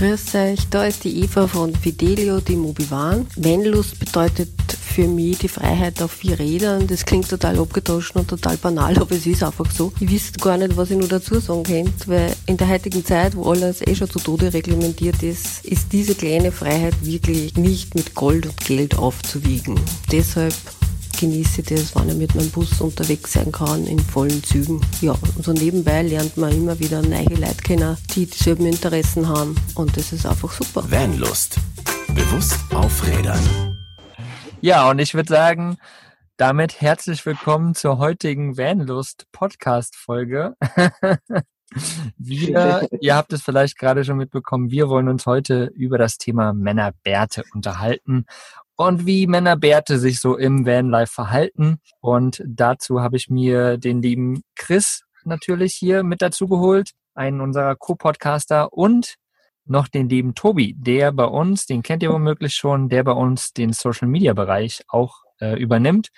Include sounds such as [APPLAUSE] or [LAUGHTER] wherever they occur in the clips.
Grüß euch, da ist die Eva von Fidelio die Mobivan. Vanlust bedeutet für mich die Freiheit auf vier Rädern. Das klingt total abgetauscht und total banal, aber es ist einfach so. Ich wüsste gar nicht, was ich nur dazu sagen könnte, weil in der heutigen Zeit, wo alles eh schon zu Tode reglementiert ist, ist diese kleine Freiheit wirklich nicht mit Gold und Geld aufzuwiegen. Deshalb genieße das, wenn ich mit meinem Bus unterwegs sein kann, in vollen Zügen. Ja, und so nebenbei lernt man immer wieder neue Leute kennen, die dieselben Interessen haben und das ist einfach super. Vanlust. Bewusst auf Rädern. Ja, und ich würde sagen, damit herzlich willkommen zur heutigen Vanlust Podcast Folge. [LAUGHS] wir, ihr habt es vielleicht gerade schon mitbekommen, wir wollen uns heute über das Thema Männerbärte unterhalten und wie Männerbärte sich so im Vanlife verhalten. Und dazu habe ich mir den lieben Chris natürlich hier mit dazu geholt, einen unserer Co-Podcaster und noch den lieben Tobi, der bei uns, den kennt ihr womöglich schon, der bei uns den Social Media Bereich auch äh, übernimmt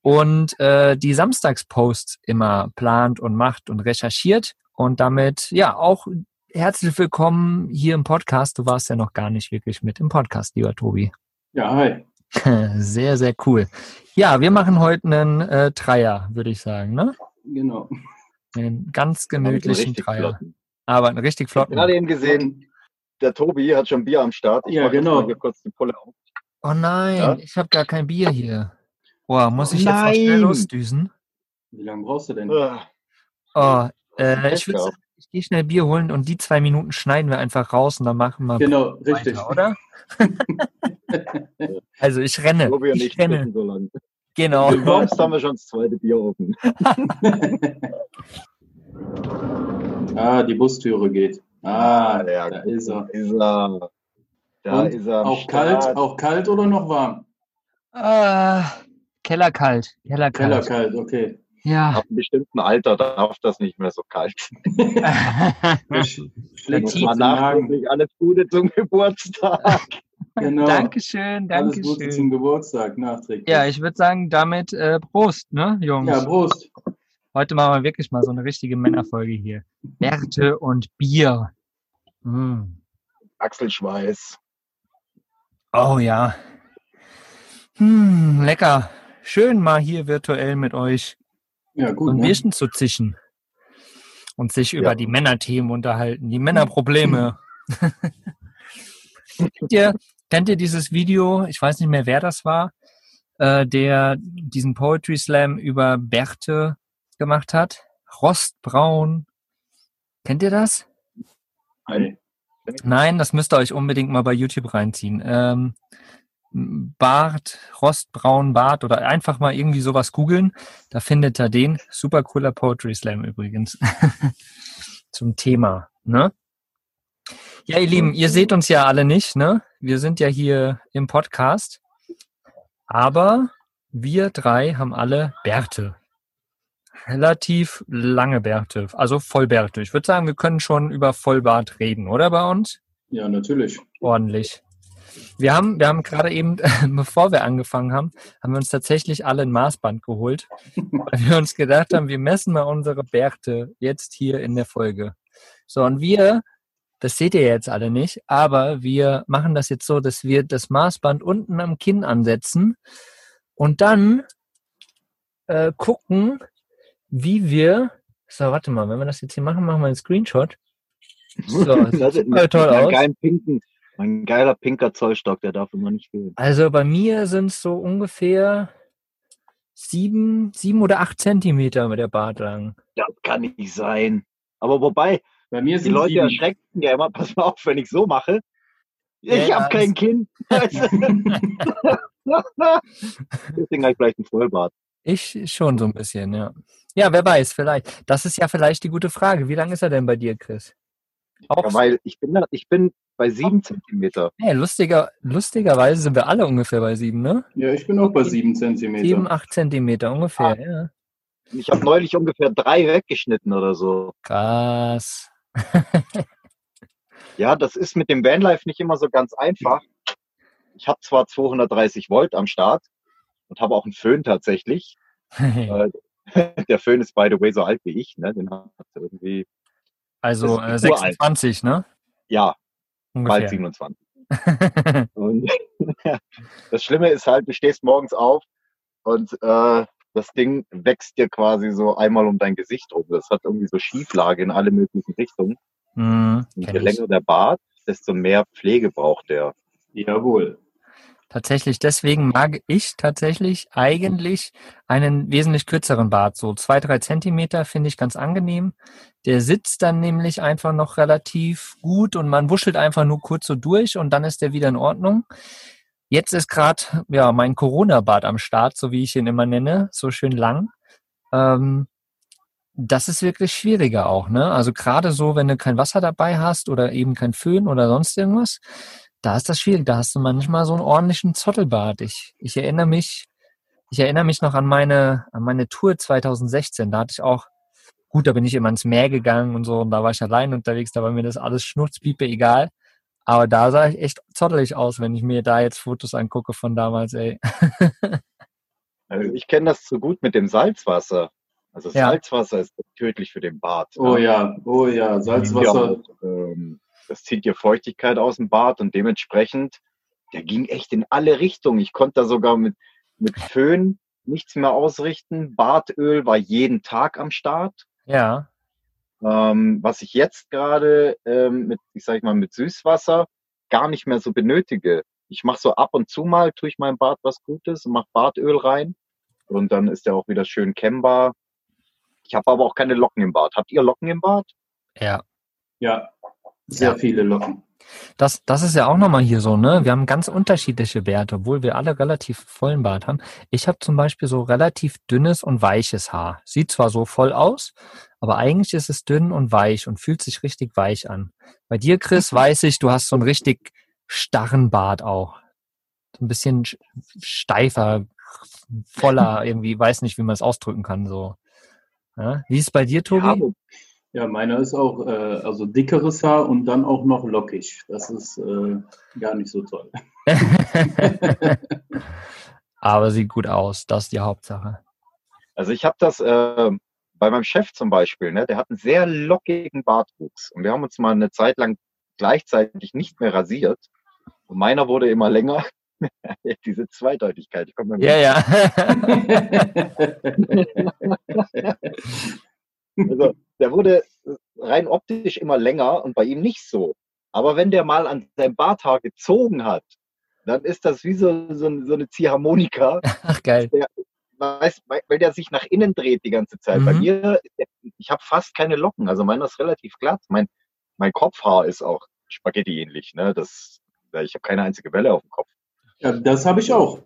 und äh, die Samstagsposts immer plant und macht und recherchiert und damit ja auch herzlich willkommen hier im Podcast. Du warst ja noch gar nicht wirklich mit im Podcast, lieber Tobi. Ja, hi. [LAUGHS] Sehr, sehr cool. Ja, wir machen heute einen äh, Dreier, würde ich sagen, ne? Genau. Einen ganz gemütlichen Dreier. flotten. Aber einen richtig Ich habe flotten. gerade eben gesehen, der Tobi hat schon Bier am Start. Ich Ja, jetzt genau. mal Hier kurz die Pulle auf. Oh nein, Ja? ich habe gar kein Bier hier. Boah, muss ich jetzt noch Nein. schnell losdüsen? Wie lange brauchst du denn? Oh, äh, ich würde sagen, ich gehe schnell Bier holen und die zwei Minuten schneiden wir einfach raus und dann machen wir Genau, richtig. weiter, oder? [LAUGHS] also ich renne. Ich ich renne. sprechen so lang. Genau. Du kommst, haben wir schon das zweite Bier offen. [LAUGHS] ah, die Bustüre geht. Ah, ja, da gut, ist er. Ist er. Da Und ist er. Auch kalt, auch kalt oder noch warm? Ah, Kellerkalt. Kellerkalt. Kellerkalt, okay. Ja. Ab einem bestimmten Alter darf das nicht mehr so kalt. [LAUGHS] Magen. nachträglich alles Gute zum [LAUGHS] Geburtstag. Genau. Dankeschön, Alles Gute Dankeschön. zum Geburtstag, nachträglich. Ja, ich würde sagen, damit äh, Prost, ne, Jungs? ja, Prost. Heute machen wir wirklich mal so eine richtige Männerfolge hier. Bärte und Bier. Mm. Achselschweiß. Oh ja. Hm, lecker. Schön mal hier virtuell mit euch Ja, gut. ein Ne? Bierchen zu zischen und sich über die Männerthemen unterhalten, die [LAUGHS] Männerprobleme. [LAUGHS] kennt, ihr, kennt ihr dieses Video? Ich weiß nicht mehr, wer das war, äh, der diesen Poetry Slam über Bärte gemacht hat. Rostbraun. Kennt ihr das? Hey. Nein, das müsst ihr euch unbedingt mal bei YouTube reinziehen. Ähm, Bart, rostbraun Bart oder einfach mal irgendwie sowas googeln. Da findet ihr den. Super cooler Poetry Slam übrigens. [LAUGHS] Zum Thema, ne? Ja, ihr Lieben, ihr seht uns ja alle nicht, ne? Wir sind ja hier im Podcast. Aber wir drei haben alle Bärte. Relativ lange Bärte, also Vollbärte. Ich würde sagen, wir können schon über Vollbart reden, oder bei uns? Ja, natürlich. ordentlich. Wir haben, wir haben gerade eben, [LAUGHS] bevor wir angefangen haben, haben wir uns tatsächlich alle ein Maßband geholt, weil wir uns gedacht haben, wir messen mal unsere Bärte jetzt hier in der Folge. So, und wir, das seht ihr jetzt alle nicht, aber wir machen das jetzt so, dass wir das Maßband unten am Kinn ansetzen und dann äh, gucken, wie wir, so, warte mal, wenn wir das jetzt hier machen, machen wir einen Screenshot. [LAUGHS] So, das sieht toll aus. geilen pinken, mein geiler pinker Zollstock, der darf immer nicht fehlen. Also bei mir sind es so ungefähr sieben, sieben oder acht Zentimeter mit der Bart lang. Das kann nicht sein. Aber wobei, Bei mir die Leute sieben. erschrecken ja immer, [LAUGHS] pass mal auf, wenn ich so mache. Ich Ja, habe kein Kind. [LAUGHS] [LAUGHS] Deswegen habe ich vielleicht einen Vollbart. Ich schon so ein bisschen, ja. Ja, wer weiß, vielleicht. Das ist ja vielleicht die gute Frage. Wie lang ist er denn bei dir, Chris? Auch Ja, weil ich bin, da- ich bin bei sieben Zentimeter. hey, lustiger, lustigerweise sind wir alle ungefähr bei sieben, ne? Ja, ich bin auch bei sieben Zentimeter. Sieben, acht Zentimeter ungefähr, ja. Ich habe neulich ungefähr drei weggeschnitten oder so. Krass. [LAUGHS] Ja, das ist mit dem Vanlife nicht immer so ganz einfach. Ich habe zwar 230 Volt am Start und habe auch einen Föhn tatsächlich. [LAUGHS] Äh, [LAUGHS] Der Föhn ist by the way so alt wie ich, ne? Den hat irgendwie, Also äh, ist uralt. 26, ne? ja, bald 27. [LAUGHS] Und [LAUGHS] das Schlimme ist halt, du stehst morgens auf und äh, das Ding wächst dir quasi so einmal um dein Gesicht rum. Das hat irgendwie so Schieflage in alle möglichen Richtungen. Mhm, Und je länger der Bart, desto mehr Pflege braucht der. Jawohl. Tatsächlich, deswegen mag ich tatsächlich eigentlich einen wesentlich kürzeren Bart. So zwei, drei Zentimeter finde ich ganz angenehm. Der sitzt dann nämlich einfach noch relativ gut und man wuschelt einfach nur kurz so durch und dann ist der wieder in Ordnung. Jetzt ist gerade ja mein Corona-Bart am Start, so wie ich ihn immer nenne, so schön lang. Ähm, das ist wirklich schwieriger auch, ne? Also gerade so, wenn du kein Wasser dabei hast oder eben kein Föhn oder sonst irgendwas, da ist das schwierig. Da hast du manchmal so einen ordentlichen Zottelbart. Ich, ich erinnere mich, ich erinnere mich noch an meine, an meine Tour 2016. Da hatte ich auch, gut, da bin ich immer ins Meer gegangen und so und da war ich allein unterwegs, da war mir das alles schnurzpiepe egal. Aber da sah ich echt zottelig aus, wenn ich mir da jetzt Fotos angucke von damals, ey. [LAUGHS] Also ich kenne das so gut mit dem Salzwasser. Also Ja. Salzwasser ist tödlich für den Bart. Oh ne? ja, oh ja, Salzwasser. Ja, ähm, das zieht dir Feuchtigkeit aus dem Bart und dementsprechend, der ging echt in alle Richtungen. Ich konnte da sogar mit, mit Föhn nichts mehr ausrichten. Bartöl war jeden Tag am Start. Ja, Ähm, was ich jetzt gerade ähm, mit, ich sag mal, mit Süßwasser gar nicht mehr so benötige. Ich mache so ab und zu mal, tue ich meinem Bart was Gutes und mache Bartöl rein. Und dann ist der auch wieder schön kennbar. Ich habe aber auch keine Locken im Bart. Habt ihr Locken im Bart? ja. Ja, sehr Ja. viele Locken. Das, das ist ja auch nochmal hier so, ne? Wir haben ganz unterschiedliche Werte, obwohl wir alle relativ vollen Bart haben. Ich habe zum Beispiel so relativ dünnes und weiches Haar. Sieht zwar so voll aus, aber eigentlich ist es dünn und weich und fühlt sich richtig weich an. Bei dir, Chris, [LAUGHS] weiß ich, du hast so einen richtig starren Bart auch. So ein bisschen sch- steifer, voller, [LAUGHS] irgendwie, weiß nicht, wie man es ausdrücken kann, so. Ja? Wie ist es bei dir, Tobi? Ja, Ja, meiner ist auch äh, also dickeres Haar und dann auch noch lockig. Das ist äh, gar nicht so toll. [LAUGHS] aber sieht gut aus, das ist die Hauptsache. Also ich habe das äh, bei meinem Chef zum Beispiel, ne, der hat einen sehr lockigen Bartwuchs. Und wir haben uns mal eine Zeit lang gleichzeitig nicht mehr rasiert. Und meiner wurde immer länger. [LAUGHS] Diese Zweideutigkeit. Ich komme Ja, ja. [LAUGHS] Also, der wurde rein optisch immer länger und bei ihm nicht so. Aber wenn der mal an seinem Barthaar gezogen hat, dann ist das wie so, so, so eine Ziehharmonika, Ach, geil. weiß, weil weil der sich nach innen dreht die ganze Zeit. Bei Mhm. mir, ich habe fast keine Locken, also meiner ist relativ glatt. Mein, mein Kopfhaar ist auch Spaghetti ähnlich. Ne? Das, ich habe keine einzige Welle auf dem Kopf. Ja, das habe ich auch.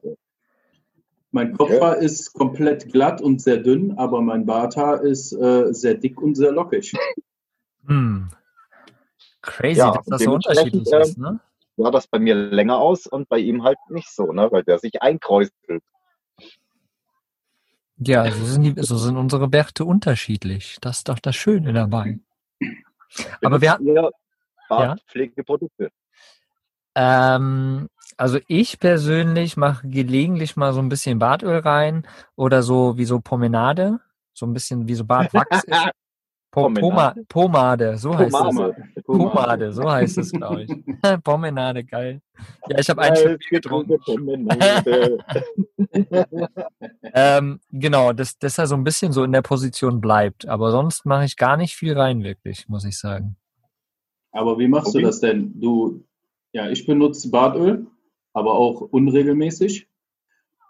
Mein Kopfhaar ist komplett glatt und sehr dünn, aber mein Barthaar ist äh, sehr dick und sehr lockig. Hm. Crazy, Ja, dass das so unterschiedlich ist, ne? Sah das bei mir länger aus und bei ihm halt nicht so, ne? weil der sich einkräuselt. Ja, so sind, die, so sind unsere Bärte unterschiedlich. Das ist doch das Schöne dabei. [LAUGHS] Aber wir- Benutzt ihr Bartpflegeprodukte. Ähm, also ich persönlich mache gelegentlich mal so ein bisschen Bartöl rein oder so wie so Pomenade, so ein bisschen wie so Bartwachs. ist. Po Poma Pomenade. Pomade, so heißt es. Pomade. Pomade, so heißt es, glaube ich. [LAUGHS] Pomenade, geil. Ja, ich habe ein Als Stück Bier getrunken. [LAUGHS] Ähm, genau, dass, dass er so ein bisschen so in der Position bleibt. Aber sonst mache ich gar nicht viel rein, wirklich, muss ich sagen. Aber wie machst Tobi? du das denn? Du, ja, ich benutze Bartöl, aber auch unregelmäßig.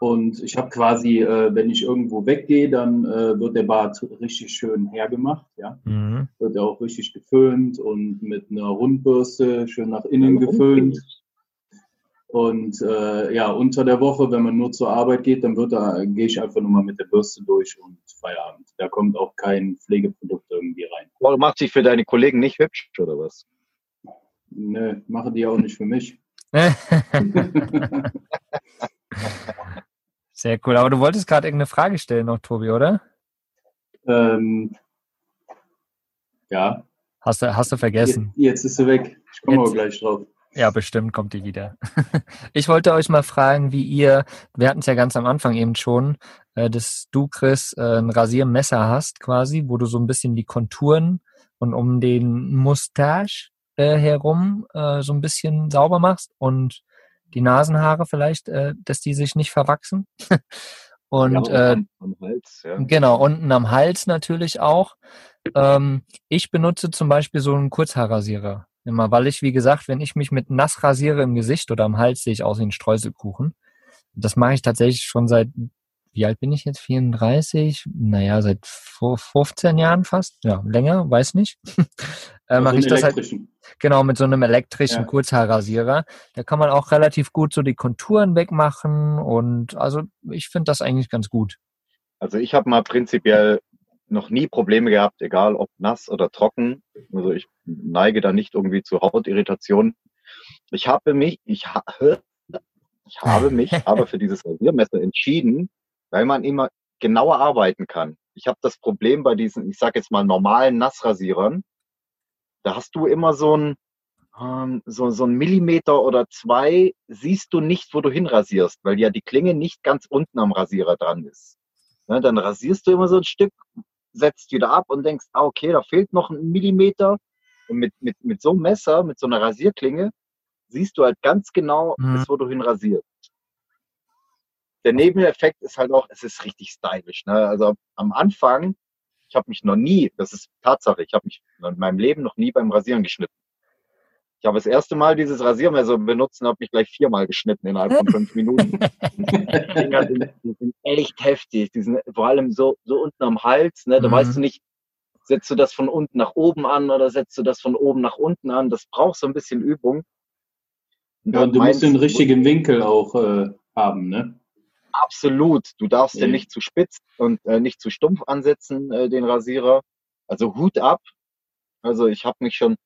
Und ich habe quasi, äh, wenn ich irgendwo weggehe, dann äh, wird der Bart richtig schön hergemacht. Ja, Mhm. wird er auch richtig geföhnt und mit einer Rundbürste schön nach innen geföhnt. Und äh, ja, unter der Woche, wenn man nur zur Arbeit geht, dann wird da, gehe ich einfach nur mal mit der Bürste durch und Feierabend. Da kommt auch kein Pflegeprodukt irgendwie rein. Warum macht sich für deine Kollegen nicht hübsch oder was? Nö, mache die auch nicht für mich. [LAUGHS] Sehr cool. Aber du wolltest gerade irgendeine Frage stellen noch, Tobi, oder? ähm, ja, Hast du, hast du vergessen? jetzt ist sie weg. Ich komme Jetzt- aber gleich drauf. Ja, bestimmt kommt die wieder. [LAUGHS] Ich wollte euch mal fragen, wie ihr, wir hatten es ja ganz am Anfang eben schon, äh, dass du, Chris, äh, ein Rasiermesser hast quasi, wo du so ein bisschen die Konturen und um den Mustache äh, herum äh, so ein bisschen sauber machst und die Nasenhaare vielleicht, äh, dass die sich nicht verwachsen. [LAUGHS] und ja, äh, Hals, ja. genau, unten am Hals natürlich auch. Ähm, ich benutze zum Beispiel so einen Kurzhaarrasierer. Immer, weil ich, wie gesagt, wenn ich mich mit nass rasiere im Gesicht oder am Hals, sehe ich aus wie ein Streuselkuchen. Das mache ich tatsächlich schon seit, wie alt bin ich jetzt? 34? Naja, seit 15 Jahren fast. Ja, länger, weiß nicht. [LAUGHS] äh, mache ich das halt, genau, mit so einem elektrischen ja. Kurzhaarrasierer. Da kann man auch relativ gut so die Konturen wegmachen und also ich finde das eigentlich ganz gut. Also ich habe mal prinzipiell noch nie Probleme gehabt, egal ob nass oder trocken. Also ich neige da nicht irgendwie zu Hautirritationen. Ich habe mich, ich, ha, ich habe mich [LAUGHS] aber für dieses Rasiermesser entschieden, weil man immer genauer arbeiten kann. Ich habe das Problem bei diesen, ich sage jetzt mal normalen Nassrasierern, da hast du immer so ein ähm, so, so ein Millimeter oder zwei siehst du nicht, wo du hinrasierst, weil ja die Klinge nicht ganz unten am Rasierer dran ist. Ne, dann rasierst du immer so ein Stück, setzt wieder ab und denkst, ah, okay, da fehlt noch ein Millimeter. Und mit, mit, mit so einem Messer, mit so einer Rasierklinge, siehst du halt ganz genau, mhm. bis wo du hin rasierst. Der Nebeneffekt ist halt auch, es ist richtig stylisch. Ne? Also am Anfang, ich habe mich noch nie, das ist Tatsache, ich habe mich in meinem Leben noch nie beim Rasieren geschnitten. Ich habe das erste Mal dieses Rasiermesser benutzt und habe mich gleich viermal geschnitten innerhalb von fünf Minuten. [LAUGHS] die Dinger sind, die sind echt heftig. Die sind vor allem so, so unten am Hals. Ne? Da mhm. weißt du nicht, setzt du das von unten nach oben an oder setzt du das von oben nach unten an. Das braucht so ein bisschen Übung. Und ja, und du musst den richtigen Winkel auch äh, haben, ne? Absolut. Du darfst ja. den nicht zu spitz und äh, nicht zu stumpf ansetzen, äh, den Rasierer. Also Hut ab. Also ich habe mich schon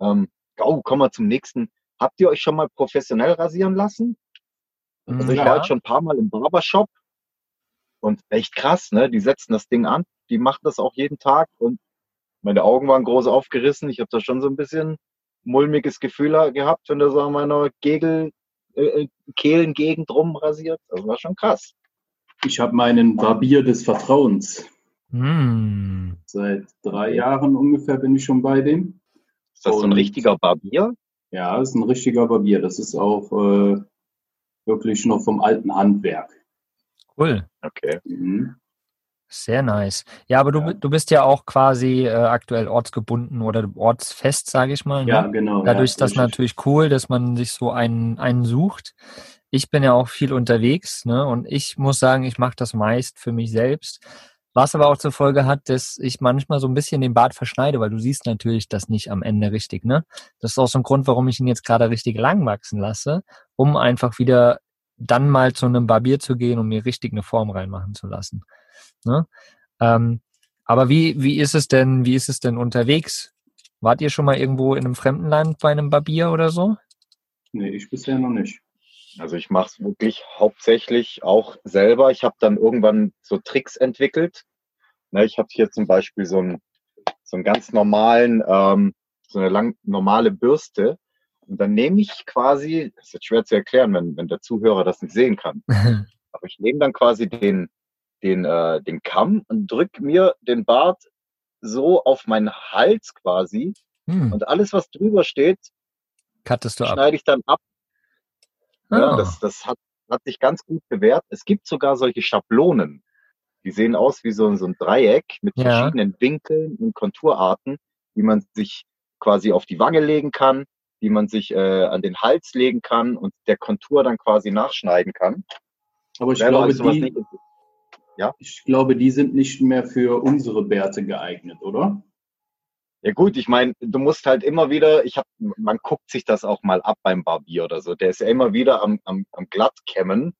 ähm, oh, kommen wir zum nächsten. Habt ihr euch schon mal professionell rasieren lassen? Also ich ja. war jetzt schon ein paar Mal im Barbershop und echt krass, ne? Die setzen das Ding an, die machen das auch jeden Tag und meine Augen waren groß aufgerissen. Ich habe da schon so ein bisschen mulmiges Gefühl gehabt, wenn der so an meiner Gegel, äh, äh Kehlengegend rumrasiert. Das war schon krass. Ich habe meinen Barbier des Vertrauens. Mm. Seit drei Jahren ungefähr bin ich schon bei dem. Ist das so ein richtiger Barbier? Ja, das ist ein richtiger Barbier. Das ist auch äh, wirklich noch vom alten Handwerk. Cool. Okay. Mhm. Sehr nice. Ja, aber du, ja. du bist ja auch quasi äh, aktuell ortsgebunden oder ortsfest, sage ich mal. Ne? Ja, genau. Dadurch ja, ist das natürlich cool, dass man sich so einen, einen sucht. Ich bin ja auch viel unterwegs ne? und ich muss sagen, ich mache das meist für mich selbst. Was aber auch zur Folge hat, dass ich manchmal so ein bisschen den Bart verschneide, weil du siehst natürlich das nicht am Ende richtig, ne? Das ist auch so ein Grund, warum ich ihn jetzt gerade richtig lang wachsen lasse, um einfach wieder dann mal zu einem Barbier zu gehen und mir richtig eine Form reinmachen zu lassen. Ne? Ähm, aber wie, wie ist es denn, wie ist es denn unterwegs? Wart ihr schon mal irgendwo in einem fremden Land bei einem Barbier oder so? Nee, ich bisher noch nicht. Also ich mache es wirklich hauptsächlich auch selber. Ich habe dann irgendwann so Tricks entwickelt. Ne, ich habe hier zum Beispiel so einen, so einen ganz normalen, ähm, so eine lang, normale Bürste. Und dann nehme ich quasi, das ist jetzt schwer zu erklären, wenn, wenn der Zuhörer das nicht sehen kann. [LAUGHS] Aber ich nehme dann quasi den, den, äh, den Kamm und drücke mir den Bart so auf meinen Hals quasi. Hm. Und alles, was drüber steht, schneide ich dann ab. Ja, das, das hat, hat sich ganz gut bewährt. Es gibt sogar solche Schablonen. Die sehen aus wie so, so ein Dreieck mit ja. verschiedenen Winkeln und Konturarten, die man sich quasi auf die Wange legen kann, die man sich äh, an den Hals legen kann und der Kontur dann quasi nachschneiden kann. Aber ich glaube, die, ja? ich glaube, die sind nicht mehr für unsere Bärte geeignet, oder? Ja gut, ich meine, du musst halt immer wieder, ich hab, man guckt sich das auch mal ab beim Barbier oder so. Der ist ja immer wieder am, am, am Glattkämmen.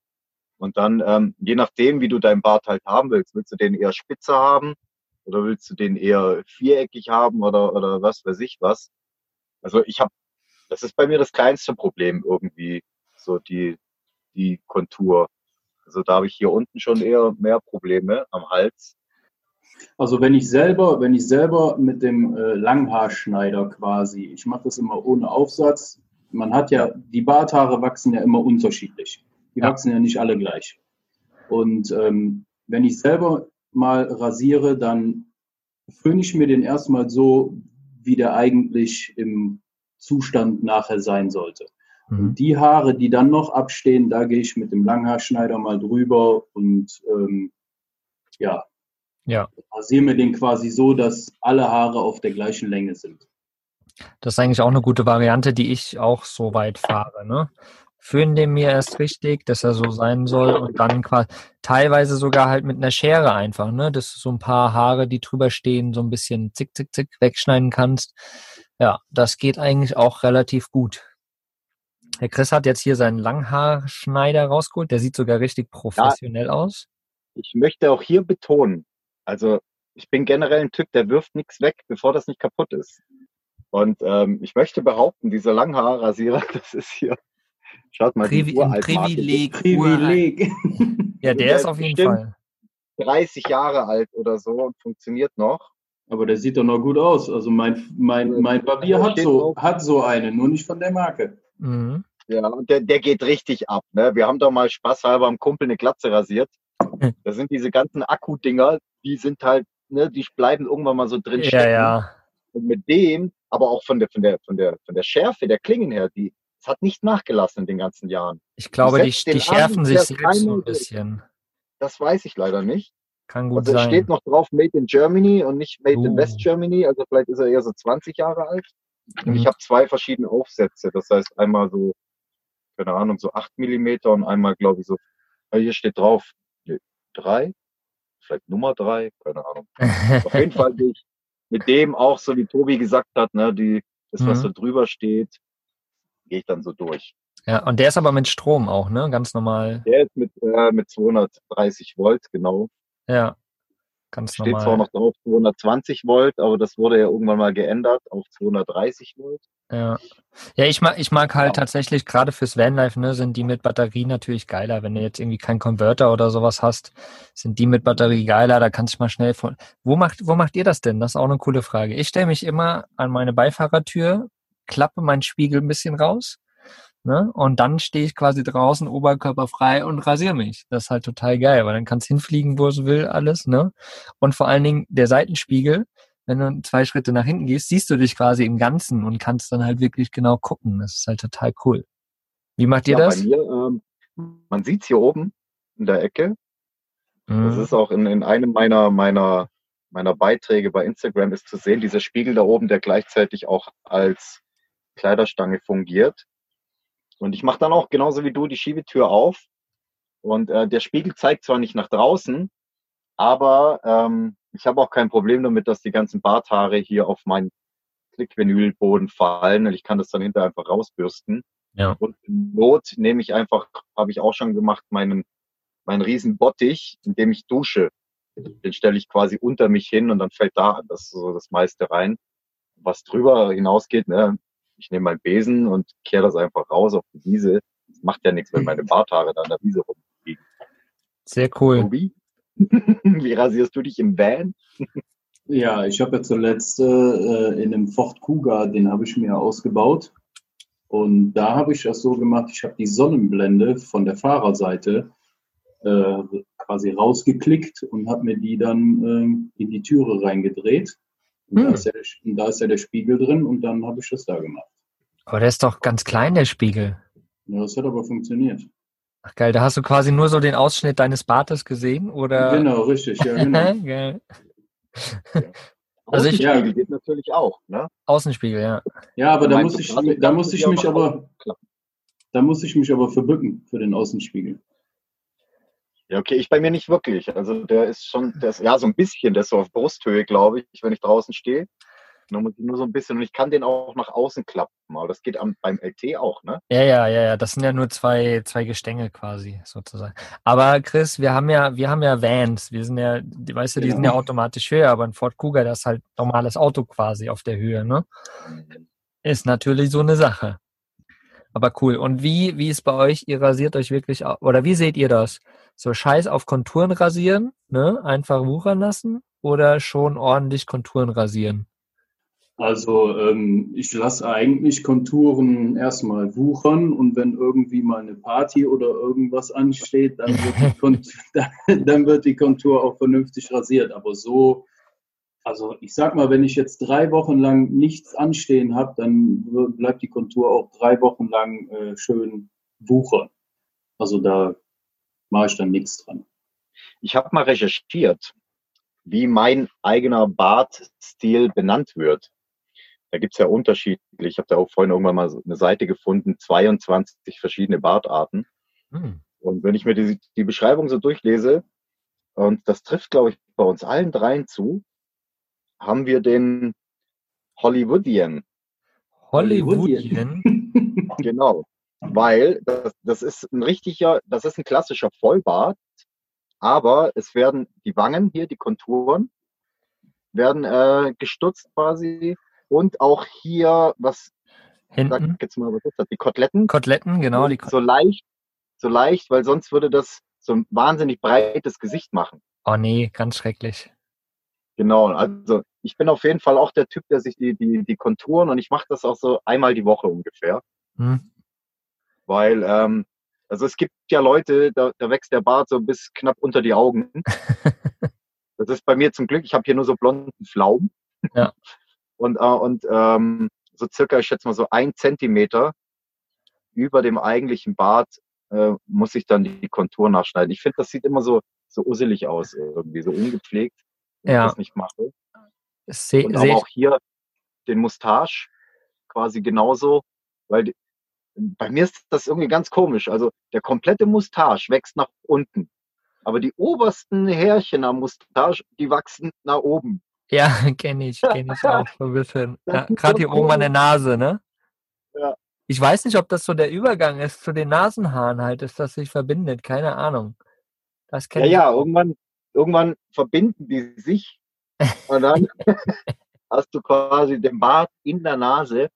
Und dann, ähm, je nachdem, wie du deinen Bart halt haben willst, willst du den eher spitzer haben oder willst du den eher viereckig haben oder, oder was weiß ich was. Also ich habe, das ist bei mir das kleinste Problem irgendwie, so die, die Kontur. Also da habe ich hier unten schon eher mehr Probleme am Hals. Also wenn ich selber, wenn ich selber mit dem äh, Langhaarschneider quasi, ich mache das immer ohne Aufsatz. Man hat ja, die Barthaare wachsen ja immer unterschiedlich. Die ja. wachsen ja nicht alle gleich. Und ähm, wenn ich selber mal rasiere, dann föhne ich mir den erstmal so, wie der eigentlich im Zustand nachher sein sollte. Mhm. Und die Haare, die dann noch abstehen, da gehe ich mit dem Langhaarschneider mal drüber und ähm, ja, Ja, rasiere mir den quasi so, dass alle Haare auf der gleichen Länge sind. das ist eigentlich auch eine gute Variante, die ich auch so weit fahre. Ne? Föhn den mir erst richtig, dass er so sein soll und dann quasi teilweise sogar halt mit einer Schere einfach, ne? Dass du so ein paar Haare, die drüber stehen, so ein bisschen zick, zick, zick wegschneiden kannst. Ja, das geht eigentlich auch relativ gut. Herr Chris hat jetzt hier seinen Langhaarschneider rausgeholt. Der sieht sogar richtig professionell aus. Ich möchte auch hier betonen, also ich bin generell ein Typ, der wirft nichts weg, bevor das nicht kaputt ist. Und ähm, ich möchte behaupten, dieser Langhaarrasierer, [LAUGHS] das ist hier, schaut mal, Privi die Uraltmarke, Privileg. Privileg. Ja, der Der ist auf jeden Fall. 30 Jahre alt oder so und funktioniert noch. Aber der sieht doch noch gut aus. Also mein, mein, mein Barbier hat so, hat so eine, nur nicht von der Marke. Mhm. Ja, und der, der geht richtig ab. Ne? Wir haben doch mal spaßhalber am Kumpel eine Glatze rasiert. Da sind diese ganzen Akku-Dinger, die sind halt, ne, die bleiben irgendwann mal so drin Ja, stecken. ja. Und mit dem, aber auch von der, von der, von der, von der Schärfe der Klingen her, die, es hat nicht nachgelassen in den ganzen Jahren. Ich glaube, die, die schärfen an, sich selbst so ein bisschen. Das weiß ich leider nicht. Kann gut Also es sein. steht noch drauf Made in Germany und nicht Made in Uh. West Germany. Also vielleicht ist er eher so 20 Jahre alt. Und ich Mhm. habe zwei verschiedene Aufsätze. Das heißt einmal so, keine Ahnung, so 8 Millimeter und einmal, glaube ich, so, ah, hier steht drauf, nee, drei, vielleicht Nummer drei, keine Ahnung. Auf jeden Fall [LAUGHS] ich mit dem auch, so wie Tobi gesagt hat, ne, die, das, was Mhm. so drüber steht, gehe ich dann so durch. ja, und der ist aber mit Strom auch, ne? Ganz normal. Der ist mit, äh, mit 230 Volt, genau. Ja. Ganz Steht normal. zwar noch drauf 220 Volt, aber das wurde ja irgendwann mal geändert auf 230 Volt. Ja. Ja, ich mag, ich mag halt Ja. tatsächlich, gerade fürs Vanlife, ne, sind die mit Batterie natürlich geiler. Wenn du jetzt irgendwie keinen Converter oder sowas hast, sind die mit Batterie geiler, da kannst du mal schnell von. Wo macht, wo macht ihr das denn? Das ist auch eine coole Frage. Ich stelle mich immer an meine Beifahrertür, klappe meinen Spiegel ein bisschen raus, ne, und dann stehe ich quasi draußen, Oberkörper frei und rasiere mich. Das ist halt total geil, weil dann kannst hinfliegen, wo es will, alles, ne? Und vor allen Dingen der Seitenspiegel, wenn du zwei Schritte nach hinten gehst, siehst du dich quasi im Ganzen und kannst dann halt wirklich genau gucken. Das ist halt total cool. Wie macht ihr ja, das? Bei mir, ähm, man sieht's hier oben in der Ecke. Das Mhm. ist auch in, in einem meiner, meiner, meiner Beiträge bei Instagram ist zu sehen, dieser Spiegel da oben, der gleichzeitig auch als Kleiderstange fungiert. Und ich mache dann auch genauso wie du die Schiebetür auf. Und äh, der Spiegel zeigt zwar nicht nach draußen, aber ähm, ich habe auch kein Problem damit, dass die ganzen Barthaare hier auf meinen Klickvinylboden fallen. Und ich kann das dann hinterher einfach rausbürsten. Ja. Und in Not nehme ich einfach, habe ich auch schon gemacht, meinen, meinen riesen Bottich, in dem ich dusche. Den stelle ich quasi unter mich hin und dann fällt da das, so das meiste rein. Was drüber hinausgeht, ne, ich nehme meinen Besen und kehre das einfach raus auf die Wiese. Das macht ja nichts, wenn meine [LAUGHS] Barthaare da an der Wiese rumfliegen. Sehr cool. Tobi? [LAUGHS] Wie rasierst du dich im Van? Ja, ich habe ja zuletzt äh, in einem Ford Kuga, den habe ich mir ausgebaut. Und da habe ich das so gemacht, ich habe die Sonnenblende von der Fahrerseite äh, quasi rausgeklickt und habe mir die dann ähm, in die Türe reingedreht. Und, Hm. da ist ja, der- und da ist ja der Spiegel drin und dann habe ich das da gemacht. Aber der ist doch ganz klein, der Spiegel. Ja, das hat aber funktioniert. Ach geil, da hast du quasi nur so den Ausschnitt deines Bartes gesehen, oder? Genau, richtig, ja, genau. [LAUGHS] geil. Also ich- Außenspiegel geht natürlich auch, ne? Außenspiegel, ja. Ja, aber da muss ich, da muss ich mich aber, da muss ich mich aber verbücken für den Außenspiegel. Ja, okay, ich bei mir nicht wirklich. Also der ist schon, der ist, ja, so ein bisschen, der ist so auf Brusthöhe, glaube ich, wenn ich draußen stehe. Nur, nur so ein bisschen und ich kann den auch nach außen klappen. Aber das geht am, beim LT auch, ne? Ja, ja, ja, ja. Das sind ja nur zwei, zwei Gestänge quasi, sozusagen. Aber Chris, wir haben ja, wir haben ja Vans. Wir sind ja, die- weißt du, die Genau. sind ja automatisch höher, aber ein Ford Kuga, das ist halt normales Auto quasi auf der Höhe, ne? Ist natürlich so eine Sache. Aber cool. Und wie, wie ist bei euch? Ihr rasiert euch wirklich, oder wie seht ihr das? So Scheiß auf Konturen rasieren, ne? Einfach wuchern lassen oder schon ordentlich Konturen rasieren? Also ähm, ich lasse eigentlich Konturen erstmal wuchern und wenn irgendwie mal eine Party oder irgendwas ansteht, dann wird die, [LAUGHS] Kont [LAUGHS] dann, dann wird die Kontur auch vernünftig rasiert. Aber so Also ich sag mal, wenn ich jetzt drei Wochen lang nichts anstehen habe, dann bleibt die Kontur auch drei Wochen lang äh, schön wuchern. Also da mache ich dann nichts dran. Ich habe mal recherchiert, wie mein eigener Bartstil benannt wird. Da gibt's ja unterschiedlich. Ich habe da auch vorhin irgendwann mal so eine Seite gefunden, 22 verschiedene Bartarten. Hm. Und wenn ich mir die, die Beschreibung so durchlese, und das trifft, glaube ich, bei uns allen dreien zu, haben wir den Hollywoodian. Hollywoodian. [LAUGHS] Genau. Weil das, das ist ein richtiger, das ist ein klassischer Vollbart, aber es werden die Wangen hier, die Konturen, werden äh, gestutzt quasi und auch hier, was sag Hinten. jetzt mal, was ist das, die Koteletten, Koteletten, genau. Die Kot so leicht, so leicht, weil sonst würde das so ein wahnsinnig breites Gesicht machen. oh nee, ganz schrecklich. Genau, also ich bin auf jeden Fall auch der Typ, der sich die, die, die Konturen und ich mache das auch so einmal die Woche ungefähr. Hm. Weil, ähm, also es gibt ja Leute, da, da wächst der Bart so bis knapp unter die Augen. [LAUGHS] das ist bei mir zum Glück, ich habe hier nur so blonden Pflaumen. Ja. [LAUGHS] Und, äh, und ähm, so circa, ich schätze mal so ein Zentimeter über dem eigentlichen Bart äh, muss ich dann die Kontur nachschneiden. Ich finde, das sieht immer so, so usselig aus, irgendwie, so ungepflegt, wenn Ja. ich das nicht mache. Se Und seh aber auch hier den Mustache quasi genauso, weil die, bei mir ist das irgendwie ganz komisch. Also der komplette Mustache wächst nach unten, aber die obersten Härchen am Mustache, die wachsen nach oben. Ja, [LAUGHS] kenne ich, kenne ich auch so ein bisschen. [LAUGHS] Ja, Gerade hier oben an der. Nase, ne? Ja. Ich weiß nicht, ob das so der Übergang ist zu den Nasenhaaren halt, dass das sich verbindet. Keine Ahnung. Das Ja, kenne ich. ja, irgendwann, irgendwann verbinden die sich [LAUGHS] und dann hast du quasi den Bart in der Nase.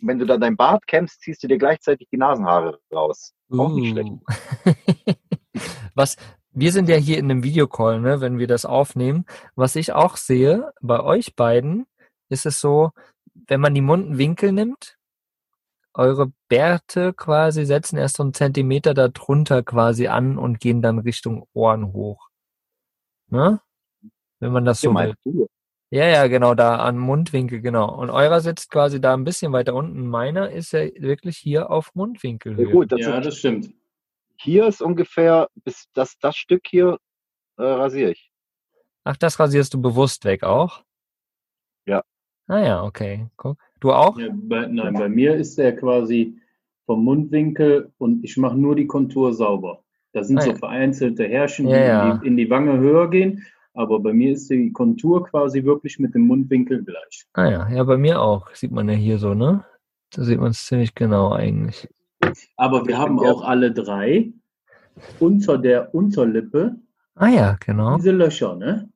Wenn du dann dein Bart kämmst, ziehst du dir gleichzeitig die Nasenhaare raus. Auch nicht schlecht. Uh. [LAUGHS] Was, wir sind ja hier in einem Videocall, ne, wenn wir das aufnehmen. Was ich auch sehe, bei euch beiden ist es so, wenn man die Mundwinkel nimmt, eure Bärte quasi setzen erst so einen Zentimeter darunter quasi an und gehen dann Richtung Ohren hoch. Ne? Wenn man das so will. Ja, ja, genau, da am Mundwinkel, genau. Und eurer sitzt quasi da ein bisschen weiter unten. Meiner ist ja wirklich hier auf Mundwinkel. Ja, gut, das ja, ist, das stimmt. hier ist ungefähr, bis das, das Stück hier äh, rasiere ich. Ach, das rasierst du bewusst weg auch? Ja. Ah ja, okay. Guck. Du auch? Ja, bei, nein, bei mir ist der quasi vom Mundwinkel und ich mache nur die Kontur sauber. Da sind Ah, so vereinzelte Härchen, die Ja. In, die in die Wange höher gehen, aber bei mir ist die Kontur quasi wirklich mit dem Mundwinkel gleich. Ah ja, ja, bei mir auch. Sieht man ja hier so, ne? Da sieht man es ziemlich genau eigentlich. Aber wir haben auch alle drei unter der Unterlippe Ah ja, genau. diese Löcher, ne?